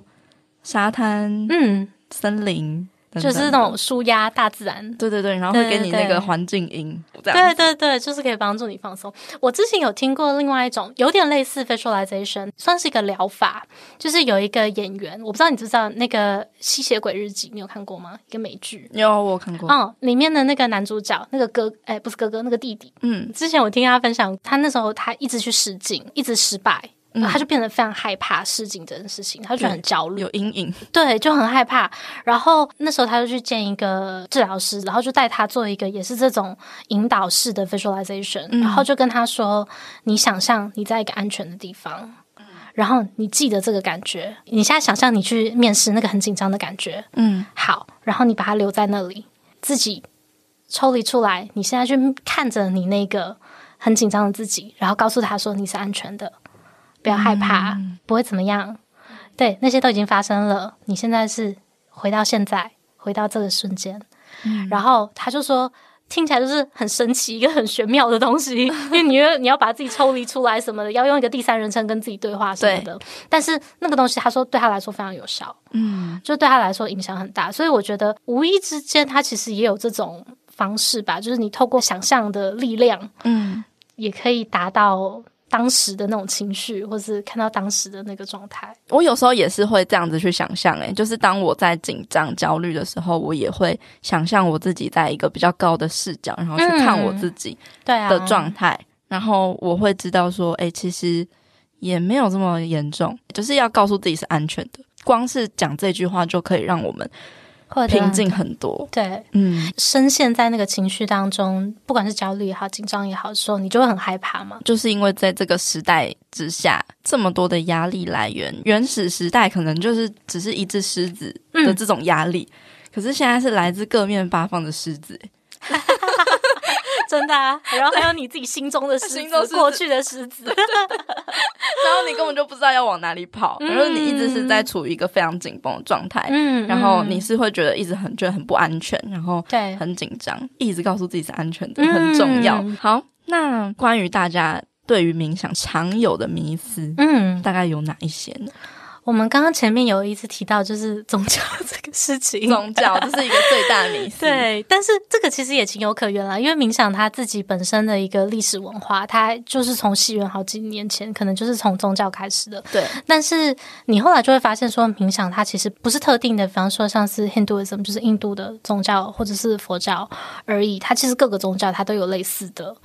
沙滩、嗯，森林。就是那种舒压大自然，对对对，然后会给你那个环境音，对对，对对，就是可以帮助你放松。我之前有听过另外一种，有点类似 visualization，算是一个疗法。就是有一个演员，我不知道你知不知道那个《吸血鬼日记》，你有看过吗？一个美剧，有我有看过。嗯，里面的那个男主角，那个哥，哎、欸，不是哥哥，那个弟弟。嗯，之前我听他分享，他那时候他一直去试镜，一直失败。嗯、他就变得非常害怕试镜这件事情，他就很焦虑，有阴影，对，就很害怕。然后那时候他就去见一个治疗师，然后就带他做一个也是这种引导式的 visualization，、嗯、然后就跟他说：“你想象你在一个安全的地方，嗯、然后你记得这个感觉。你现在想象你去面试那个很紧张的感觉，嗯，好，然后你把它留在那里，自己抽离出来。你现在去看着你那个很紧张的自己，然后告诉他说你是安全的。”不要害怕，嗯、不会怎么样。对，那些都已经发生了。你现在是回到现在，回到这个瞬间。嗯、然后他就说，听起来就是很神奇，一个很玄妙的东西。因为你要你要把自己抽离出来什么的，要用一个第三人称跟自己对话什么的。但是那个东西，他说对他来说非常有效。嗯，就对他来说影响很大。所以我觉得无意之间，他其实也有这种方式吧，就是你透过想象的力量，嗯，也可以达到。当时的那种情绪，或是看到当时的那个状态，我有时候也是会这样子去想象。诶，就是当我在紧张、焦虑的时候，我也会想象我自己在一个比较高的视角，然后去看我自己对的状态，嗯啊、然后我会知道说，诶，其实也没有这么严重，就是要告诉自己是安全的。光是讲这句话就可以让我们。平静很多，对，嗯，深陷在那个情绪当中，不管是焦虑也好，紧张也好的时候，你就会很害怕嘛。就是因为在这个时代之下，这么多的压力来源，原始时代可能就是只是一只狮子的这种压力，嗯、可是现在是来自各面八方的狮子。真的啊，然后还有你自己心中的狮子，过去的狮子，然后你根本就不知道要往哪里跑，然后你一直是在处于一个非常紧绷的状态，嗯，然后你是会觉得一直很觉得很不安全，然后对，很紧张，一直告诉自己是安全的，很重要。好，那关于大家对于冥想常有的迷思，嗯，大概有哪一些呢？我们刚刚前面有一次提到，就是宗教 这个事情，宗教这是一个最大的迷思。对，但是这个其实也情有可原啦，因为冥想它自己本身的一个历史文化，它就是从西元好几年前，可能就是从宗教开始的。对，但是你后来就会发现，说冥想它其实不是特定的，比方说像是 Hinduism，就是印度的宗教，或者是佛教而已。它其实各个宗教它都有类似的。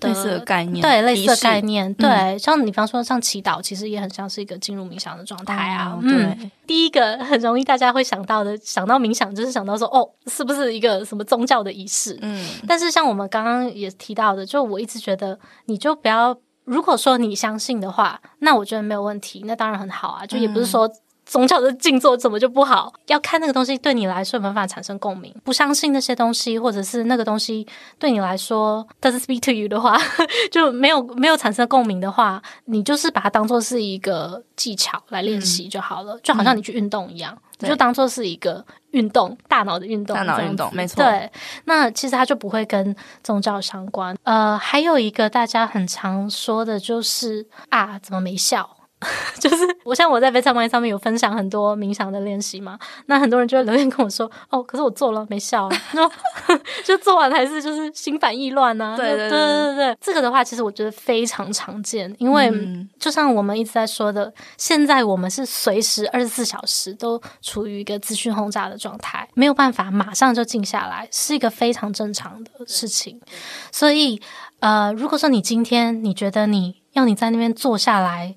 类似的概念，对，类似的概念，式对，嗯、像你比方说像祈祷，其实也很像是一个进入冥想的状态啊。哦、对、嗯，第一个很容易大家会想到的，想到冥想就是想到说，哦，是不是一个什么宗教的仪式？嗯，但是像我们刚刚也提到的，就我一直觉得，你就不要，如果说你相信的话，那我觉得没有问题，那当然很好啊，就也不是说。嗯宗教的静坐怎么就不好？要看那个东西对你来说有没有办法产生共鸣。不相信那些东西，或者是那个东西对你来说 doesn't speak to you 的话，就没有没有产生共鸣的话，你就是把它当做是一个技巧来练习就好了，嗯、就好像你去运动一样，嗯、你就当做是一个运动，大脑的运动，大脑运动，没错。对，那其实它就不会跟宗教相关。呃，还有一个大家很常说的就是啊，怎么没效？就是我像我在 Vitamind 上面有分享很多冥想的练习嘛，那很多人就会留言跟我说，哦，可是我做了没效 就做完还是就是心烦意乱啊。对对对对对，这个的话其实我觉得非常常见，因为就像我们一直在说的，现在我们是随时二十四小时都处于一个资讯轰炸的状态，没有办法马上就静下来，是一个非常正常的事情。所以呃，如果说你今天你觉得你要你在那边坐下来。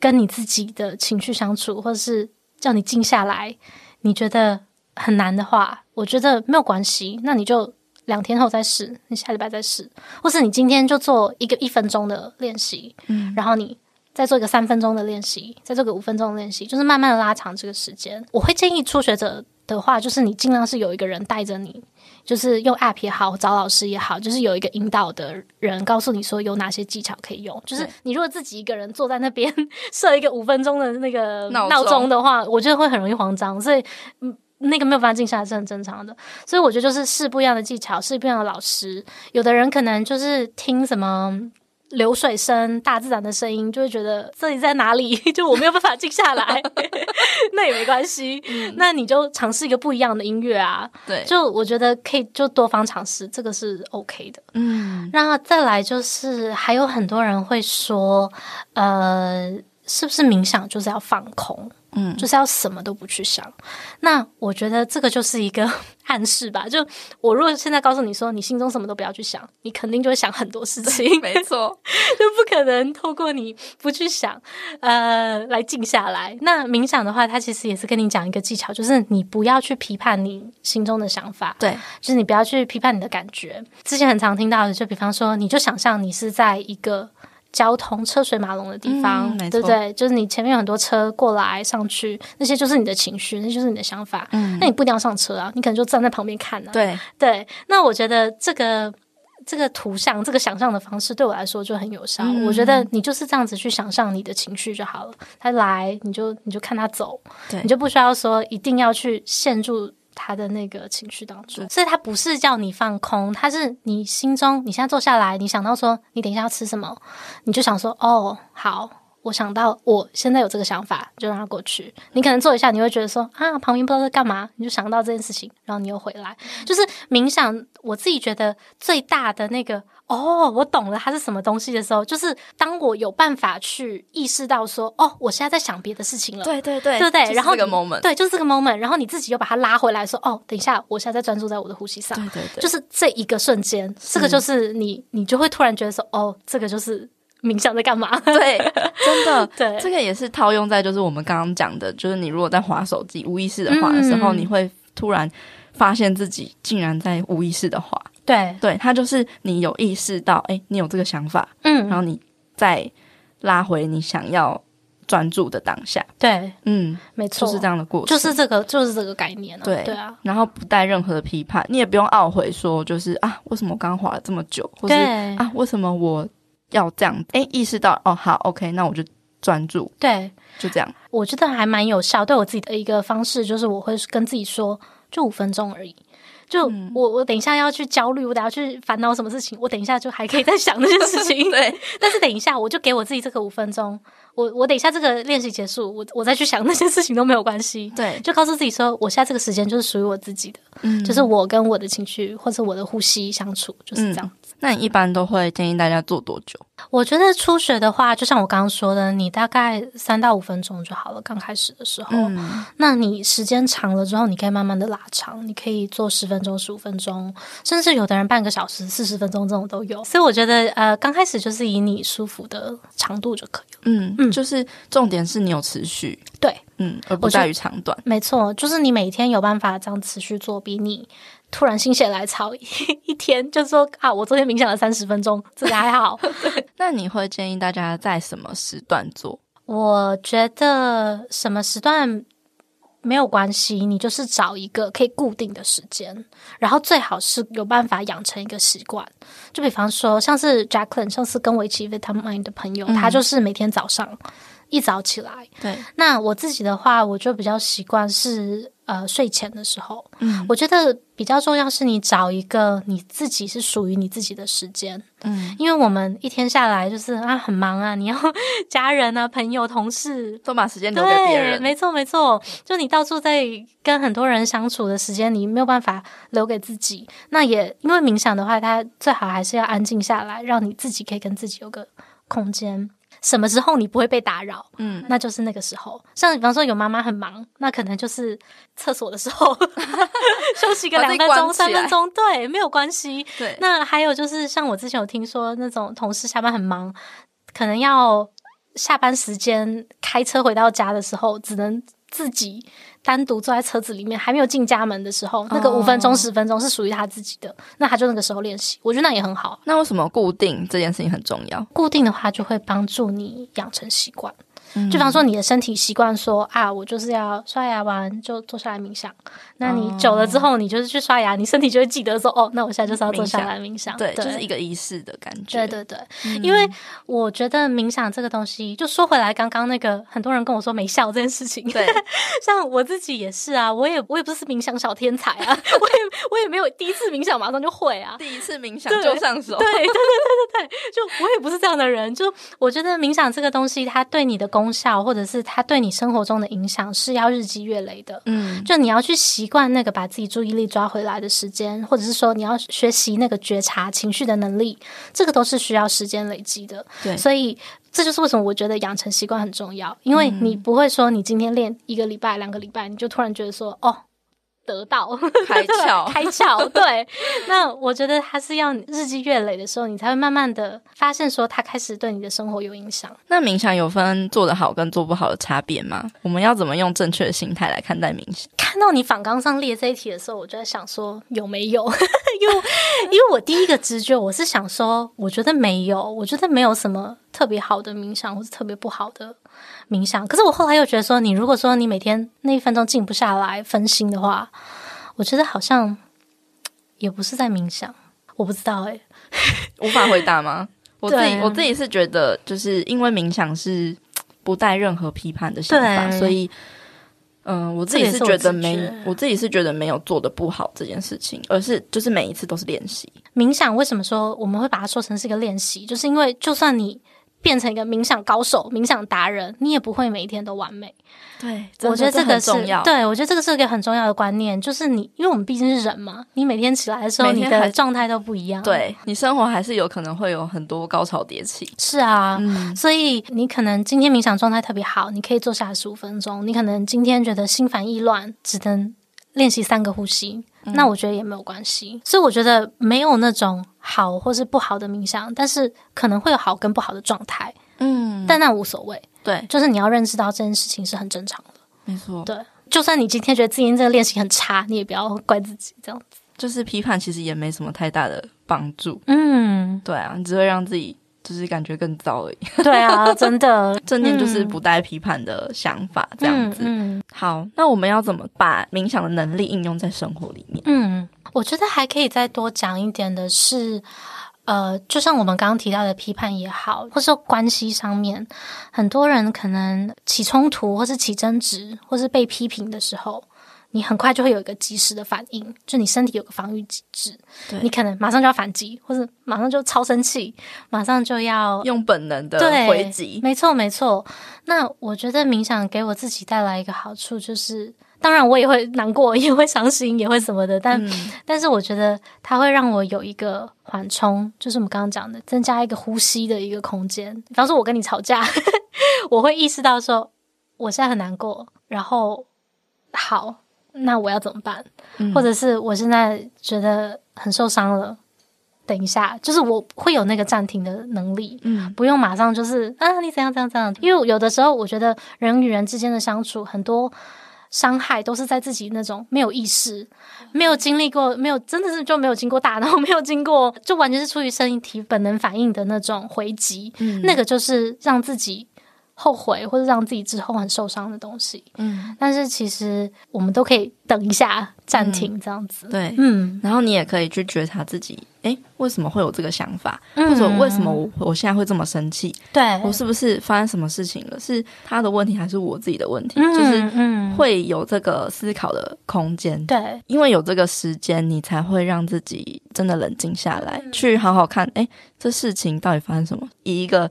跟你自己的情绪相处，或者是叫你静下来，你觉得很难的话，我觉得没有关系。那你就两天后再试，你下礼拜再试，或是你今天就做一个一分钟的练习，嗯，然后你再做一个三分钟的练习，再做个五分钟的练习，就是慢慢的拉长这个时间。我会建议初学者的话，就是你尽量是有一个人带着你。就是用 App 也好，找老师也好，就是有一个引导的人告诉你说有哪些技巧可以用。就是你如果自己一个人坐在那边 设一个五分钟的那个闹钟的话，我觉得会很容易慌张，所以嗯，那个没有办法静下来是很正常的。所以我觉得就是试不一样的技巧，试不一样的老师。有的人可能就是听什么。流水声、大自然的声音，就会觉得这里在哪里？就我没有办法静下来，那也没关系。嗯、那你就尝试一个不一样的音乐啊。对，就我觉得可以，就多方尝试，这个是 OK 的。嗯，然后再来就是，还有很多人会说，呃，是不是冥想就是要放空？嗯，就是要什么都不去想。那我觉得这个就是一个 暗示吧。就我如果现在告诉你说，你心中什么都不要去想，你肯定就会想很多事情。没错，就不可能透过你不去想，呃，来静下来。那冥想的话，它其实也是跟你讲一个技巧，就是你不要去批判你心中的想法。对，就是你不要去批判你的感觉。之前很常听到的，就比方说，你就想象你是在一个。交通车水马龙的地方，嗯、对不对？就是你前面有很多车过来上去，那些就是你的情绪，那就是你的想法。嗯，那你不一定要上车啊，你可能就站在旁边看啊。对对，那我觉得这个这个图像、这个想象的方式对我来说就很有效。嗯、我觉得你就是这样子去想象你的情绪就好了，他来你就你就看他走，你就不需要说一定要去陷入。他的那个情绪当中，所以他不是叫你放空，他是你心中，你现在坐下来，你想到说，你等一下要吃什么，你就想说，哦，好，我想到我现在有这个想法，就让它过去。你可能坐一下，你会觉得说，啊，旁边不知道在干嘛，你就想到这件事情，然后你又回来，就是冥想。我自己觉得最大的那个。哦，我懂了，它是什么东西的时候，就是当我有办法去意识到说，哦，我现在在想别的事情了，对对对，对不对？然后这个 moment，对，就是这个 moment，然后你自己又把它拉回来，说，哦，等一下，我现在在专注在我的呼吸上，对对对，就是这一个瞬间，这个就是你，你就会突然觉得说，哦，这个就是冥想在干嘛？对，真的，对，这个也是套用在就是我们刚刚讲的，就是你如果在划手机无意识的划的时候，嗯、你会突然发现自己竟然在无意识的滑。对，对，它就是你有意识到，哎，你有这个想法，嗯，然后你再拉回你想要专注的当下，对，嗯，没错，就是这样的过程，就是这个，就是这个概念啊，对，对啊，然后不带任何的批判，你也不用懊悔说，就是啊，为什么我刚刚滑了这么久，或是对。啊，为什么我要这样？哎，意识到，哦，好，OK，那我就专注，对，就这样，我觉得还蛮有效，对我自己的一个方式，就是我会跟自己说，就五分钟而已。就我我等一下要去焦虑，我等下去烦恼什么事情，我等一下就还可以再想那些事情。对，但是等一下我就给我自己这个五分钟，我我等一下这个练习结束，我我再去想那些事情都没有关系。对，就告诉自己说，我现在这个时间就是属于我自己的，嗯，就是我跟我的情绪或者我的呼吸相处，就是这样。嗯，那你一般都会建议大家做多久？我觉得初学的话，就像我刚刚说的，你大概三到五分钟就好了。刚开始的时候，嗯，那你时间长了之后，你可以慢慢的拉长，你可以做十分钟、十五分钟，甚至有的人半个小时、四十分钟这种都有。所以我觉得，呃，刚开始就是以你舒服的长度就可以了。嗯嗯，就是重点是你有持续，对，嗯，而不在于长短。没错，就是你每天有办法这样持续做，比你。突然心血来潮，一 一天就说啊，我昨天冥想了三十分钟，这个还好。那你会建议大家在什么时段做？我觉得什么时段没有关系，你就是找一个可以固定的时间，然后最好是有办法养成一个习惯。就比方说，像是 Jacqueline 上次跟我一起 Vitamind 的朋友，嗯、他就是每天早上一早起来。对，那我自己的话，我就比较习惯是。呃，睡前的时候，嗯，我觉得比较重要是你找一个你自己是属于你自己的时间，嗯，因为我们一天下来就是啊很忙啊，你要 家人啊、朋友、同事都把时间留给别人，没错没错，就你到处在跟很多人相处的时间，你没有办法留给自己。那也因为冥想的话，它最好还是要安静下来，让你自己可以跟自己有个空间。什么时候你不会被打扰？嗯，那就是那个时候。像比方说有妈妈很忙，那可能就是厕所的时候，休息个两分钟、三分钟，对，没有关系。对。那还有就是像我之前有听说那种同事下班很忙，可能要下班时间开车回到家的时候，只能自己。单独坐在车子里面，还没有进家门的时候，那个五分钟、十分钟是属于他自己的，那他就那个时候练习，我觉得那也很好。那为什么固定这件事情很重要？固定的话就会帮助你养成习惯。嗯、就比方说，你的身体习惯说啊，我就是要刷牙完就坐下来冥想。那你久了之后，你就是去刷牙，你身体就会记得说，哦，那我现在就是要坐下来冥想。对，对，就是一个仪式的感觉。对对对，嗯、因为我觉得冥想这个东西，就说回来，刚刚那个很多人跟我说没效这件事情，对，像我自己也是啊，我也我也不是冥想小天才啊，我也我也没有第一次冥想马上就会啊，第一次冥想就上手。对对对对对对，就我也不是这样的人，就我觉得冥想这个东西，它对你的功效或者是。它对你生活中的影响是要日积月累的，嗯，就你要去习惯那个把自己注意力抓回来的时间，或者是说你要学习那个觉察情绪的能力，这个都是需要时间累积的。对，所以这就是为什么我觉得养成习惯很重要，因为你不会说你今天练一个礼拜、两个礼拜，你就突然觉得说哦。得到 开窍，开窍。对，那我觉得他是要日积月累的时候，你才会慢慢的发现，说它开始对你的生活有影响。那冥想有分做得好跟做不好的差别吗？我们要怎么用正确的心态来看待冥想？看到你反纲上列这一题的时候，我就在想说有没有？因为因为我第一个直觉我是想说，我觉得没有，我觉得没有什么特别好的冥想，或是特别不好的。冥想，可是我后来又觉得说，你如果说你每天那一分钟静不下来分心的话，我觉得好像也不是在冥想，我不知道哎、欸，无法回答吗？我自己我自己是觉得，就是因为冥想是不带任何批判的想法，所以，嗯、呃，我自己是觉得没我，我自己是觉得没有做的不好这件事情，而是就是每一次都是练习。冥想为什么说我们会把它说成是一个练习？就是因为就算你。变成一个冥想高手、冥想达人，你也不会每一天都完美。对，我觉得这个重要。对，我觉得这个是一个很重要的观念，就是你，因为我们毕竟是人嘛，你每天起来的时候，你的状态都不一样。对，你生活还是有可能会有很多高潮迭起。是啊，嗯，所以你可能今天冥想状态特别好，你可以坐下来十五分钟。你可能今天觉得心烦意乱，只能练习三个呼吸。那我觉得也没有关系，所以我觉得没有那种好或是不好的冥想，但是可能会有好跟不好的状态，嗯，但那无所谓，对，就是你要认识到这件事情是很正常的，没错，对，就算你今天觉得自己这个练习很差，你也不要怪自己，这样子，就是批判其实也没什么太大的帮助，嗯，对啊，你只会让自己。就是感觉更糟而已。对啊，真的，正念就是不带批判的想法，这样子。嗯，嗯，好，那我们要怎么把冥想的能力应用在生活里面？嗯，我觉得还可以再多讲一点的是，呃，就像我们刚刚提到的批判也好，或是说关系上面，很多人可能起冲突，或是起争执，或是被批评的时候。你很快就会有一个及时的反应，就你身体有个防御机制，你可能马上就要反击，或者马上就超生气，马上就要用本能的回击。没错，没错。那我觉得冥想给我自己带来一个好处，就是当然我也会难过，也会伤心，也会什么的，但、嗯、但是我觉得它会让我有一个缓冲，就是我们刚刚讲的，增加一个呼吸的一个空间。比方说，我跟你吵架，我会意识到说我现在很难过，然后好。那我要怎么办？嗯、或者是我现在觉得很受伤了，等一下，就是我会有那个暂停的能力，嗯，不用马上就是啊，你怎样怎样怎样？因为有的时候，我觉得人与人之间的相处，很多伤害都是在自己那种没有意识、没有经历过、没有真的是就没有经过大脑、没有经过，就完全是出于身体本能反应的那种回击，嗯，那个就是让自己。后悔或者让自己之后很受伤的东西，嗯，但是其实我们都可以等一下暂停这样子，嗯、对，嗯，然后你也可以去觉察自己，诶，为什么会有这个想法？嗯、或者为什么我我现在会这么生气？对，我是不是发生什么事情了？是他的问题还是我自己的问题？嗯、就是会有这个思考的空间，对，因为有这个时间，你才会让自己真的冷静下来，嗯、去好好看，诶，这事情到底发生什么？以一个。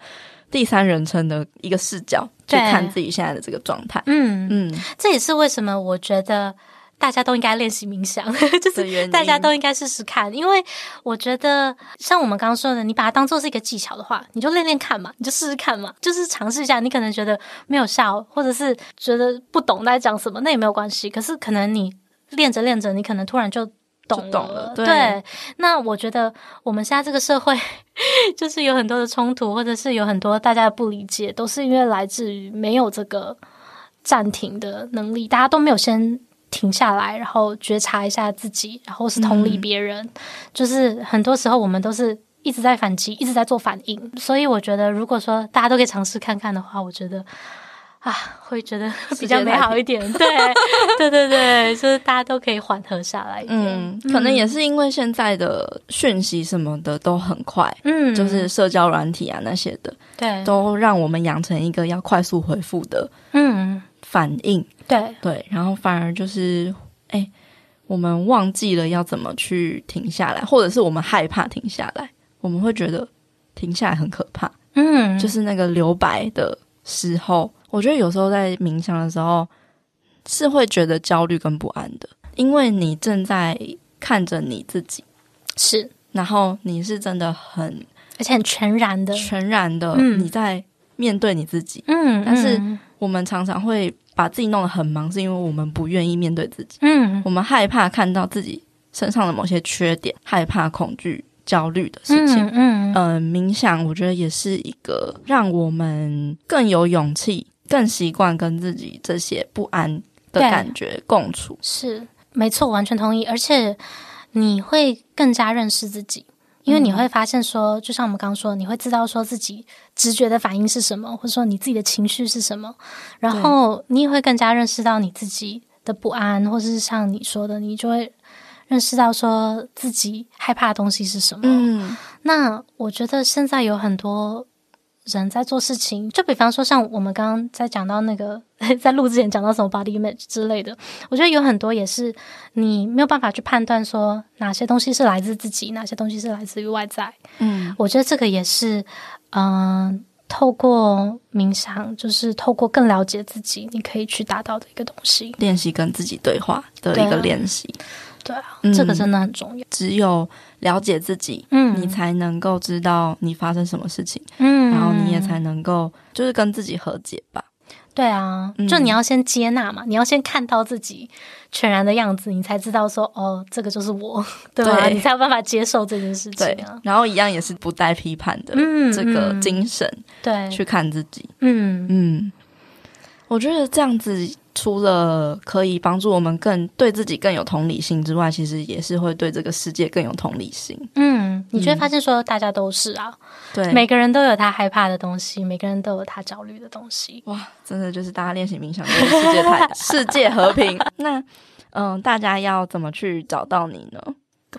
第三人称的一个视角去看自己现在的这个状态，嗯嗯，这也是为什么我觉得大家都应该练习冥想，就是大家都应该试试看，因为我觉得像我们刚刚说的，你把它当做是一个技巧的话，你就练练看嘛，你就试试看嘛，就是尝试一下。你可能觉得没有效，或者是觉得不懂在讲什么，那也没有关系。可是可能你练着练着，你可能突然就。懂，懂了，对，对。那我觉得我们现在这个社会，就是有很多的冲突，或者是有很多大家的不理解，都是因为来自于没有这个暂停的能力，大家都没有先停下来，然后觉察一下自己，然后是同理别人。嗯、就是很多时候我们都是一直在反击，一直在做反应。所以我觉得，如果说大家都可以尝试看看的话，我觉得。啊，会觉得 比较美好一点，对，对对对，就是大家都可以缓和下来一点。嗯，可能也是因为现在的讯息什么的都很快，嗯，就是社交软体啊那些的，对，都让我们养成一个要快速回复的，嗯，反应，对。对，然后反而就是，哎，我们忘记了要怎么去停下来，或者是我们害怕停下来，我们会觉得停下来很可怕，嗯，就是那个留白的时候。我觉得有时候在冥想的时候是会觉得焦虑跟不安的，因为你正在看着你自己，是，然后你是真的很，而且很全然的，全然的，嗯，你在面对你自己。嗯，但是我们常常会把自己弄得很忙，是因为我们不愿意面对自己。嗯，我们害怕看到自己身上的某些缺点，害怕恐惧、焦虑的事情。嗯，嗯，呃，冥想我觉得也是一个让我们更有勇气、更习惯跟自己这些不安的感觉共处。是，没错，完全同意。而且你会更加认识自己。因为你会发现说，就像我们刚刚说，你会知道说自己直觉的反应是什么，或者说你自己的情绪是什么，然后你也会更加认识到你自己的不安，或者是像你说的，你就会认识到说自己害怕的东西是什么。嗯，那我觉得现在有很多。人在做事情，就比方说像我们刚刚在讲到那个，在录之前讲到什么 body image 之类的，我觉得有很多也是你没有办法去判断说哪些东西是来自自己，哪些东西是来自于外在。嗯，我觉得这个也是，嗯、呃，透过冥想，就是透过更了解自己，你可以去达到的一个东西，练习跟自己对话的一个练习。对啊，嗯、这个真的很重要。只有了解自己，嗯，你才能够知道你发生什么事情，嗯，然后你也才能够就是跟自己和解吧。对啊，就你要先接纳嘛，嗯、你要先看到自己全然的样子，你才知道说哦，这个就是我，对吧？对，你才有办法接受这件事情啊。对，然后一样也是不带批判的，嗯，这个精神，对，去看自己，嗯嗯，我觉得这样子。除了可以帮助我们更对自己更有同理心之外，其实也是会对这个世界更有同理心。嗯，你就会发现说，大家都是啊，对，每个人都有他害怕的东西，每个人都有他焦虑的东西。哇，真的就是大家练习冥想，这个世界太 世界和平。那嗯，大家要怎么去找到你呢？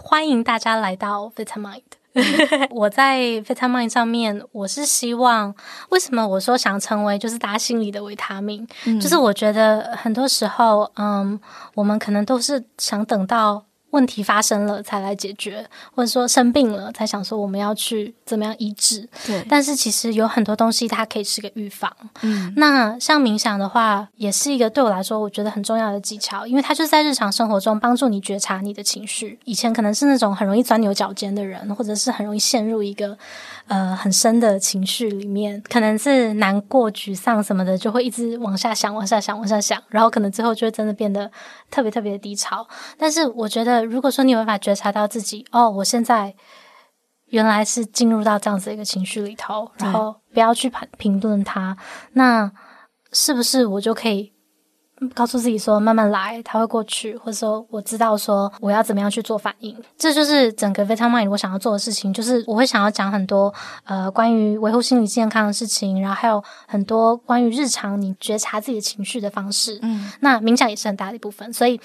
欢迎大家来到 Vitamind。我在 Vitamind 上面，我是希望，为什么我说想成为就是大家心里的维他命？嗯，就是我觉得很多时候，嗯，我们可能都是想等到。问题发生了才来解决，或者说生病了才想说我们要去怎么样医治。对，但是其实有很多东西它可以是个预防。嗯，那像冥想的话，也是一个对我来说我觉得很重要的技巧，因为它就是在日常生活中帮助你觉察你的情绪。以前可能是那种很容易钻牛角尖的人，或者是很容易陷入一个呃很深的情绪里面，可能是难过、沮丧什么的，就会一直往下想、往下想、往下想，然后可能最后就会真的变得特别特别的低潮。但是我觉得。如果说你有办法觉察到自己，哦，我现在原来是进入到这样子一个情绪里头，然后不要去评评论它，那是不是我就可以告诉自己说，慢慢来，它会过去，或者说我知道说我要怎么样去做反应？这就是整个 Vitamind 我想要做的事情，就是我会想要讲很多呃关于维护心理健康的事情，然后还有很多关于日常你觉察自己的情绪的方式。嗯，那冥想也是很大的一部分，所以。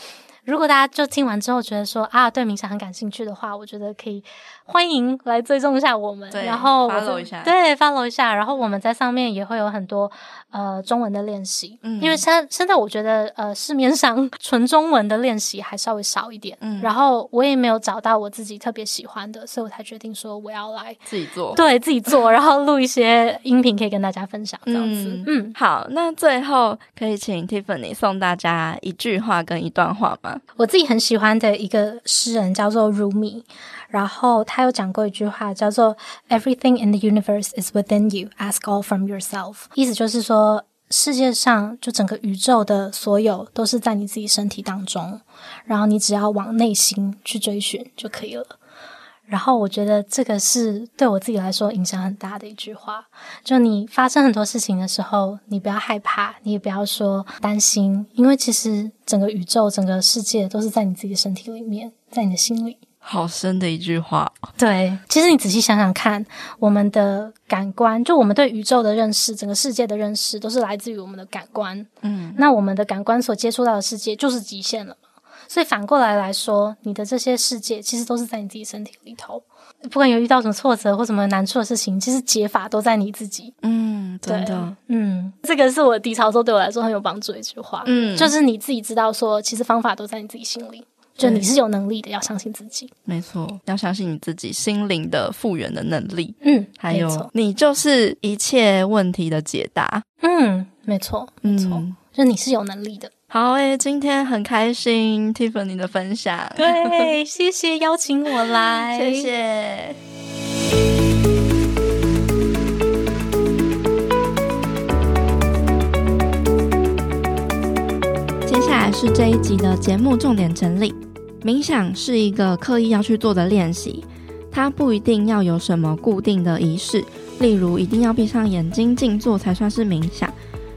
如果大家就听完之后觉得说啊，对冥想很感兴趣的话，我觉得可以欢迎来追踪一下我们，然后 follow 一下，对，follow 一下，然后我们在上面也会有很多呃中文的练习，嗯，因为现现在我觉得呃市面上纯中文的练习还稍微少一点，嗯，然后我也没有找到我自己特别喜欢的，所以我才决定说我要来自己做，对自己做，然后录一些音频可以跟大家分享这样子，嗯，嗯，好，那最后可以请 Tiffany 送大家一句话跟一段话吗？我自己很喜欢的一个诗人叫做 Rumi，然后他有讲过一句话叫做 “Everything in the universe is within you. Ask all from yourself.” 意思就是说，世界上就整个宇宙的所有都是在你自己身体当中，然后你只要往内心去追寻就可以了。然后我觉得这个是对我自己来说影响很大的一句话。就你发生很多事情的时候，你不要害怕，你也不要说担心，因为其实整个宇宙、整个世界都是在你自己的身体里面，在你的心里。好深的一句话。对，其实你仔细想想看，我们的感官，就我们对宇宙的认识、整个世界的认识，都是来自于我们的感官。嗯，那我们的感官所接触到的世界就是极限了。所以反过来来说，你的这些世界其实都是在你自己身体里头。不管有遇到什么挫折或什么难处的事情，其实解法都在你自己。嗯，真的，嗯，这个是我低潮中对我来说很有帮助的一句话。嗯，就是你自己知道说，其实方法都在你自己心里，就你是有能力的，要相信自己。没错，要相信你自己心灵的复原的能力。嗯，还有你就是一切问题的解答。嗯，没错，没错，嗯，就你是有能力的。好诶，今天很开心 Tiffany 的分享，对，谢谢邀请我来，谢谢。还是这一集的节目重点整理。冥想是一个刻意要去做的练习，它不一定要有什么固定的仪式，例如一定要闭上眼睛静坐才算是冥想，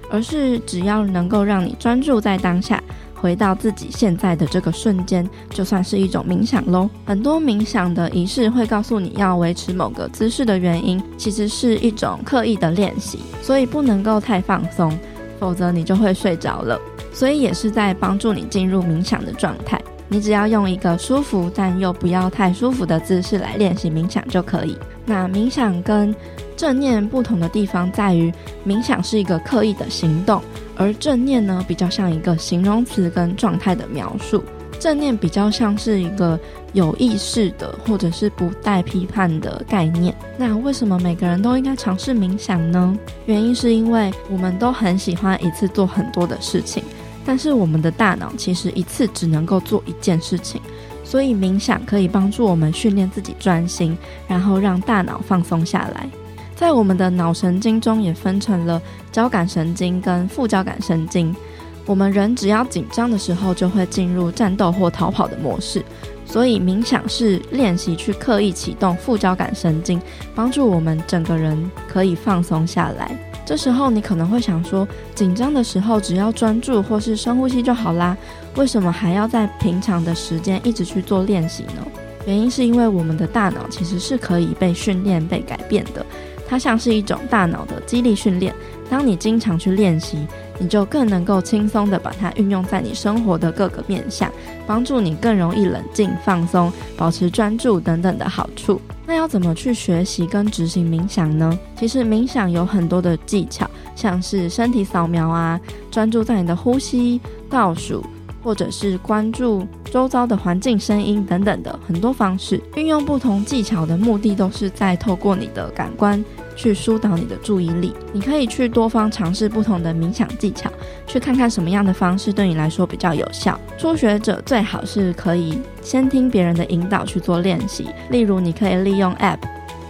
而是只要能够让你专注在当下。回到自己现在的这个瞬间，就算是一种冥想喽。很多冥想的仪式会告诉你要维持某个姿势的原因，其实是一种刻意的练习，所以不能够太放松，否则你就会睡着了。所以也是在帮助你进入冥想的状态。你只要用一个舒服但又不要太舒服的姿势来练习冥想就可以。那冥想跟正念不同的地方在于，冥想是一个刻意的行动。而正念呢，比较像一个形容词跟状态的描述。正念比较像是一个有意识的，或者是不带批判的概念。那为什么每个人都应该尝试冥想呢？原因是因为我们都很喜欢一次做很多的事情，但是我们的大脑其实一次只能够做一件事情，所以冥想可以帮助我们训练自己专心，然后让大脑放松下来。在我们的脑神经中也分成了交感神经跟副交感神经。我们人只要紧张的时候，就会进入战斗或逃跑的模式。所以冥想是练习去刻意启动副交感神经，帮助我们整个人可以放松下来。这时候你可能会想说，紧张的时候只要专注或是深呼吸就好啦，为什么还要在平常的时间一直去做练习呢？原因是因为我们的大脑其实是可以被训练、被改变的。它像是一种大脑的激励训练，当你经常去练习，你就更能够轻松地把它运用在你生活的各个面向，帮助你更容易冷静、放松、保持专注等等的好处。那要怎么去学习跟执行冥想呢？其实冥想有很多的技巧，像是身体扫描啊，专注在你的呼吸、倒数。或者是关注周遭的环境声音等等的很多方式，运用不同技巧的目的都是在透过你的感官去疏导你的注意力。你可以去多方尝试不同的冥想技巧，去看看什么样的方式对你来说比较有效。初学者最好是可以先听别人的引导去做练习，例如你可以利用 App、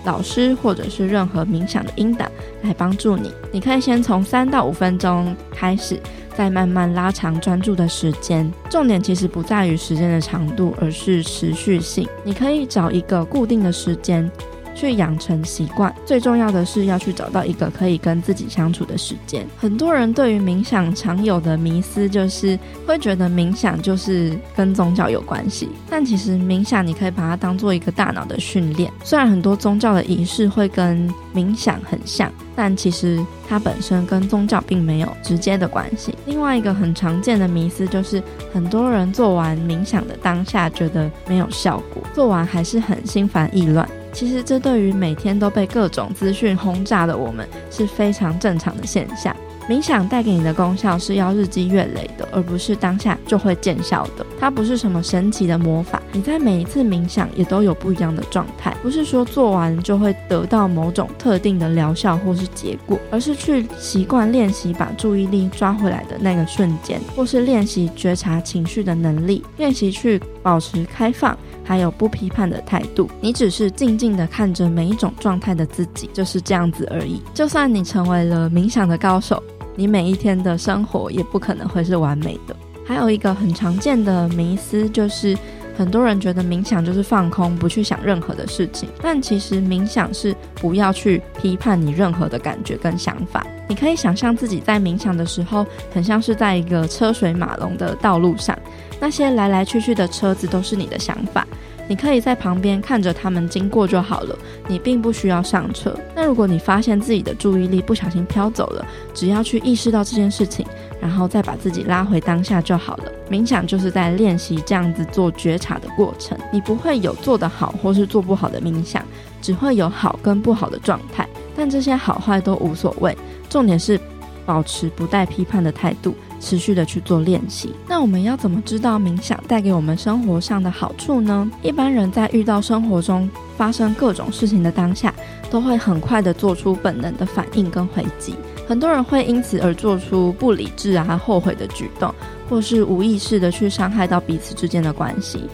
老师或者是任何冥想的音档来帮助你。你可以先从三到五分钟开始。再慢慢拉长专注的时间，重点其实不在于时间的长度，而是持续性。你可以找一个固定的时间去养成习惯，最重要的是要去找到一个可以跟自己相处的时间。很多人对于冥想常有的迷思就是会觉得冥想就是跟宗教有关系，但其实冥想你可以把它当做一个大脑的训练。虽然很多宗教的仪式会跟冥想很像。但其实它本身跟宗教并没有直接的关系。另外一个很常见的迷思就是，很多人做完冥想的当下觉得没有效果，做完还是很心烦意乱。其实这对于每天都被各种资讯轰炸的我们是非常正常的现象。冥想带给你的功效是要日积月累的，而不是当下就会见效的。它不是什么神奇的魔法，你在每一次冥想也都有不一样的状态，不是说做完就会得到某种特定的疗效或是结果，而是去习惯练习把注意力抓回来的那个瞬间，或是练习觉察情绪的能力，练习去保持开放，还有不批判的态度。你只是静静的看着每一种状态的自己，就是这样子而已。就算你成为了冥想的高手。你每一天的生活也不可能会是完美的。还有一个很常见的迷思，就是很多人觉得冥想就是放空，不去想任何的事情。但其实冥想是不要去批判你任何的感觉跟想法。你可以想象自己在冥想的时候，很像是在一个车水马龙的道路上，那些来来去去的车子都是你的想法。你可以在旁边看着他们经过就好了，你并不需要上车。那如果你发现自己的注意力不小心飘走了，只要去意识到这件事情，然后再把自己拉回当下就好了。冥想就是在练习这样子做觉察的过程。你不会有做得好或是做不好的冥想，只会有好跟不好的状态。但这些好坏都无所谓，重点是保持不带批判的态度。持续的去做练习。那我们要怎么知道冥想带给我们生活上的好处呢？一般人在遇到生活中发生各种事情的当下，都会很快的做出本能的反应跟回击。很多人会因此而做出不理智啊、后悔的举动，或是无意识的去伤害到彼此之间的关系。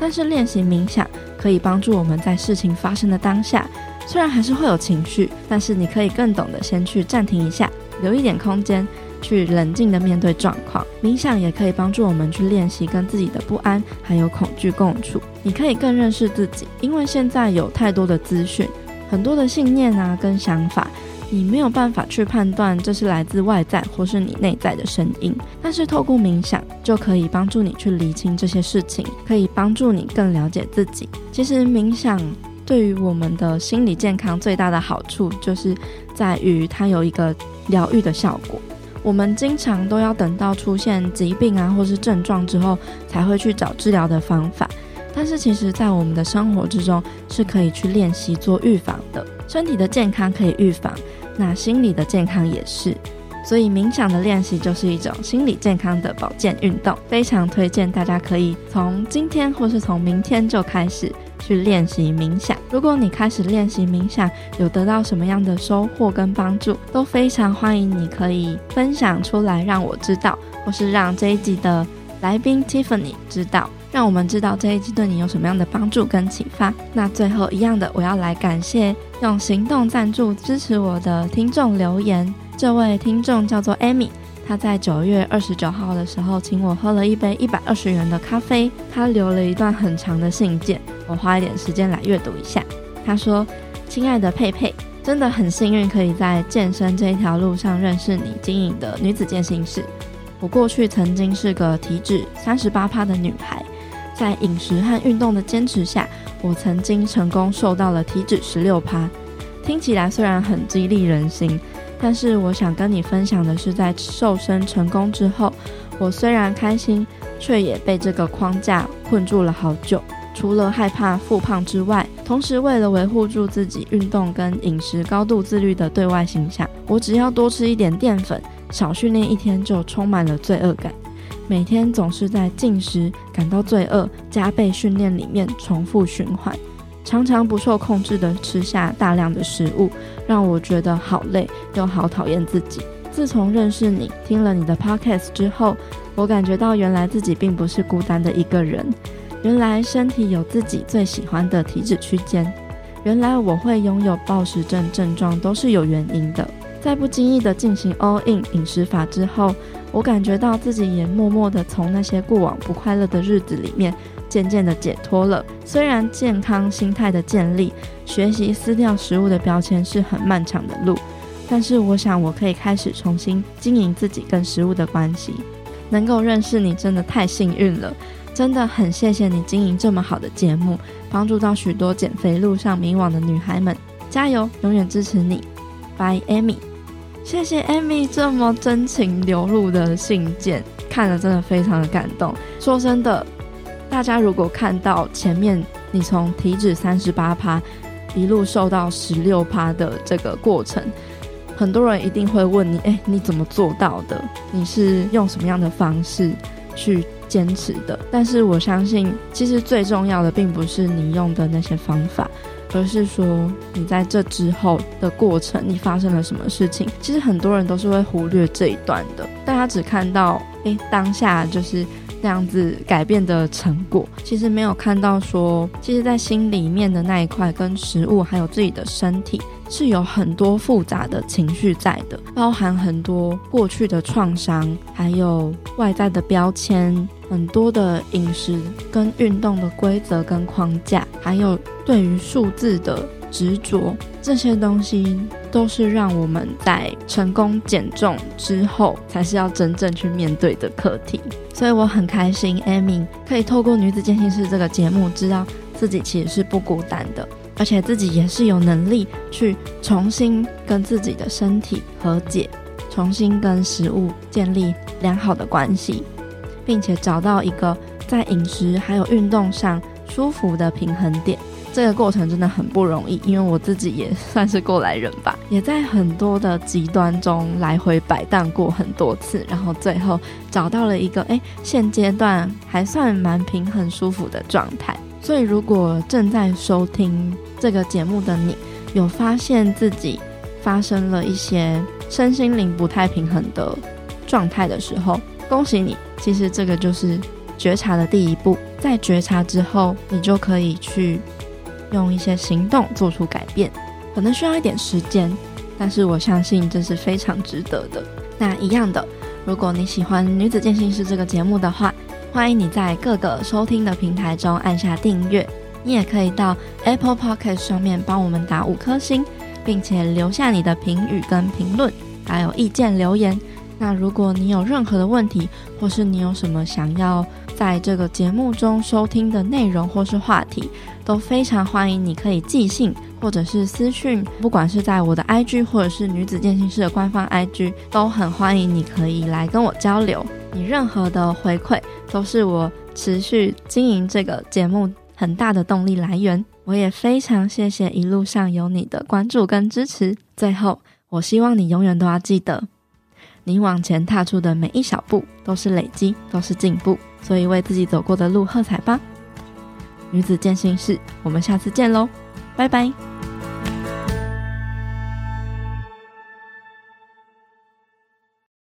但是练习冥想可以帮助我们在事情发生的当下，虽然还是会有情绪，但是你可以更懂得先去暂停一下，留一点空间。去冷静的面对状况。冥想也可以帮助我们去练习跟自己的不安还有恐惧共处。你可以更认识自己，因为现在有太多的资讯，很多的信念啊跟想法。你没有办法去判断这是来自外在或是你内在的声音，但是透过冥想就可以帮助你去厘清这些事情，可以帮助你更了解自己。其实冥想对于我们的心理健康最大的好处，就是在于它有一个疗愈的效果。我们经常都要等到出现疾病啊或是症状之后，才会去找治疗的方法。但是其实，在我们的生活之中，是可以去练习做预防的。身体的健康可以预防，那心理的健康也是。所以冥想的练习就是一种心理健康的保健运动，非常推荐大家可以从今天或是从明天就开始去练习冥想。如果你开始练习冥想，有得到什么样的收获跟帮助，都非常欢迎你可以分享出来让我知道，或是让这一集的来宾 Tiffany 知道。让我们知道这一集对你有什么样的帮助跟启发。那最后一样的，我要来感谢用行动赞助支持我的听众留言。这位听众叫做 Amy，他在九月二十九号的时候请我喝了一杯一百二十元的咖啡。他留了一段很长的信件，我花一点时间来阅读一下。他说：“亲爱的佩佩，真的很幸运可以在健身这一条路上认识你经营的女子健身室。我过去曾经是个体脂三十八趴的女孩。”在饮食和运动的坚持下，我曾经成功瘦到了体脂十六趴。听起来虽然很激励人心，但是我想跟你分享的是，在瘦身成功之后，我虽然开心，却也被这个框架困住了好久。除了害怕复胖之外，同时为了维护住自己运动跟饮食高度自律的对外形象，我只要多吃一点淀粉，少训练一天，就充满了罪恶感。每天总是在进食、感到罪恶、加倍训练里面重复循环，常常不受控制地吃下大量的食物，让我觉得好累又好讨厌自己。自从认识你、听了你的 podcast 之后，我感觉到原来自己并不是孤单的一个人，原来身体有自己最喜欢的体脂区间，原来我会拥有暴食症症状都是有原因的。在不经意地进行 all in 饮食法之后，我感觉到自己也默默地从那些过往不快乐的日子里面渐渐的解脱了。虽然健康心态的建立、学习撕掉食物的标签是很漫长的路，但是我想我可以开始重新经营自己跟食物的关系。能够认识你真的太幸运了，真的很谢谢你经营这么好的节目，帮助到许多减肥路上迷惘的女孩们。加油，永远支持你 By Amy。谢谢 Amy 这么真情流露的信件，看了真的非常的感动。说真的，大家如果看到前面你从体脂三十八趴一路瘦到十六趴的这个过程，很多人一定会问你：哎，你怎么做到的？你是用什么样的方式去坚持的？但是我相信，其实最重要的并不是你用的那些方法。而是说，你在这之后的过程，你发生了什么事情？其实很多人都是会忽略这一段的，大家只看到，诶，当下就是那样子改变的成果，其实没有看到说，其实在心里面的那一块，跟食物还有自己的身体，是有很多复杂的情绪在的，包含很多过去的创伤，还有外在的标签。很多的饮食跟运动的规则跟框架，还有对于数字的执着，这些东西都是让我们在成功减重之后，才是要真正去面对的课题。所以我很开心，Amy 可以透过《女子健心室》这个节目，知道自己其实是不孤单的，而且自己也是有能力去重新跟自己的身体和解，重新跟食物建立良好的关系。并且找到一个在饮食还有运动上舒服的平衡点，这个过程真的很不容易，因为我自己也算是过来人吧，也在很多的极端中来回摆荡过很多次，然后最后找到了一个诶，现阶段还算蛮平衡舒服的状态。所以，如果正在收听这个节目的你，有发现自己发生了一些身心灵不太平衡的状态的时候，恭喜你。其实这个就是觉察的第一步，在觉察之后，你就可以去用一些行动做出改变，可能需要一点时间，但是我相信这是非常值得的。那一样的，如果你喜欢《女子健心师》这个节目的话，欢迎你在各个收听的平台中按下订阅。你也可以到 Apple Podcast 上面帮我们打五颗星，并且留下你的评语跟评论，还有意见留言。那如果你有任何的问题，或是你有什么想要在这个节目中收听的内容或是话题，都非常欢迎你可以寄信或者是私讯，不管是在我的 IG 或者是女子健身室的官方 IG，都很欢迎你可以来跟我交流。你任何的回馈都是我持续经营这个节目很大的动力来源。我也非常谢谢一路上有你的关注跟支持。最后，我希望你永远都要记得。你往前踏出的每一小步都是累积，都是进步，所以为自己走过的路喝彩吧！女子健心室，我们下次见喽，拜拜。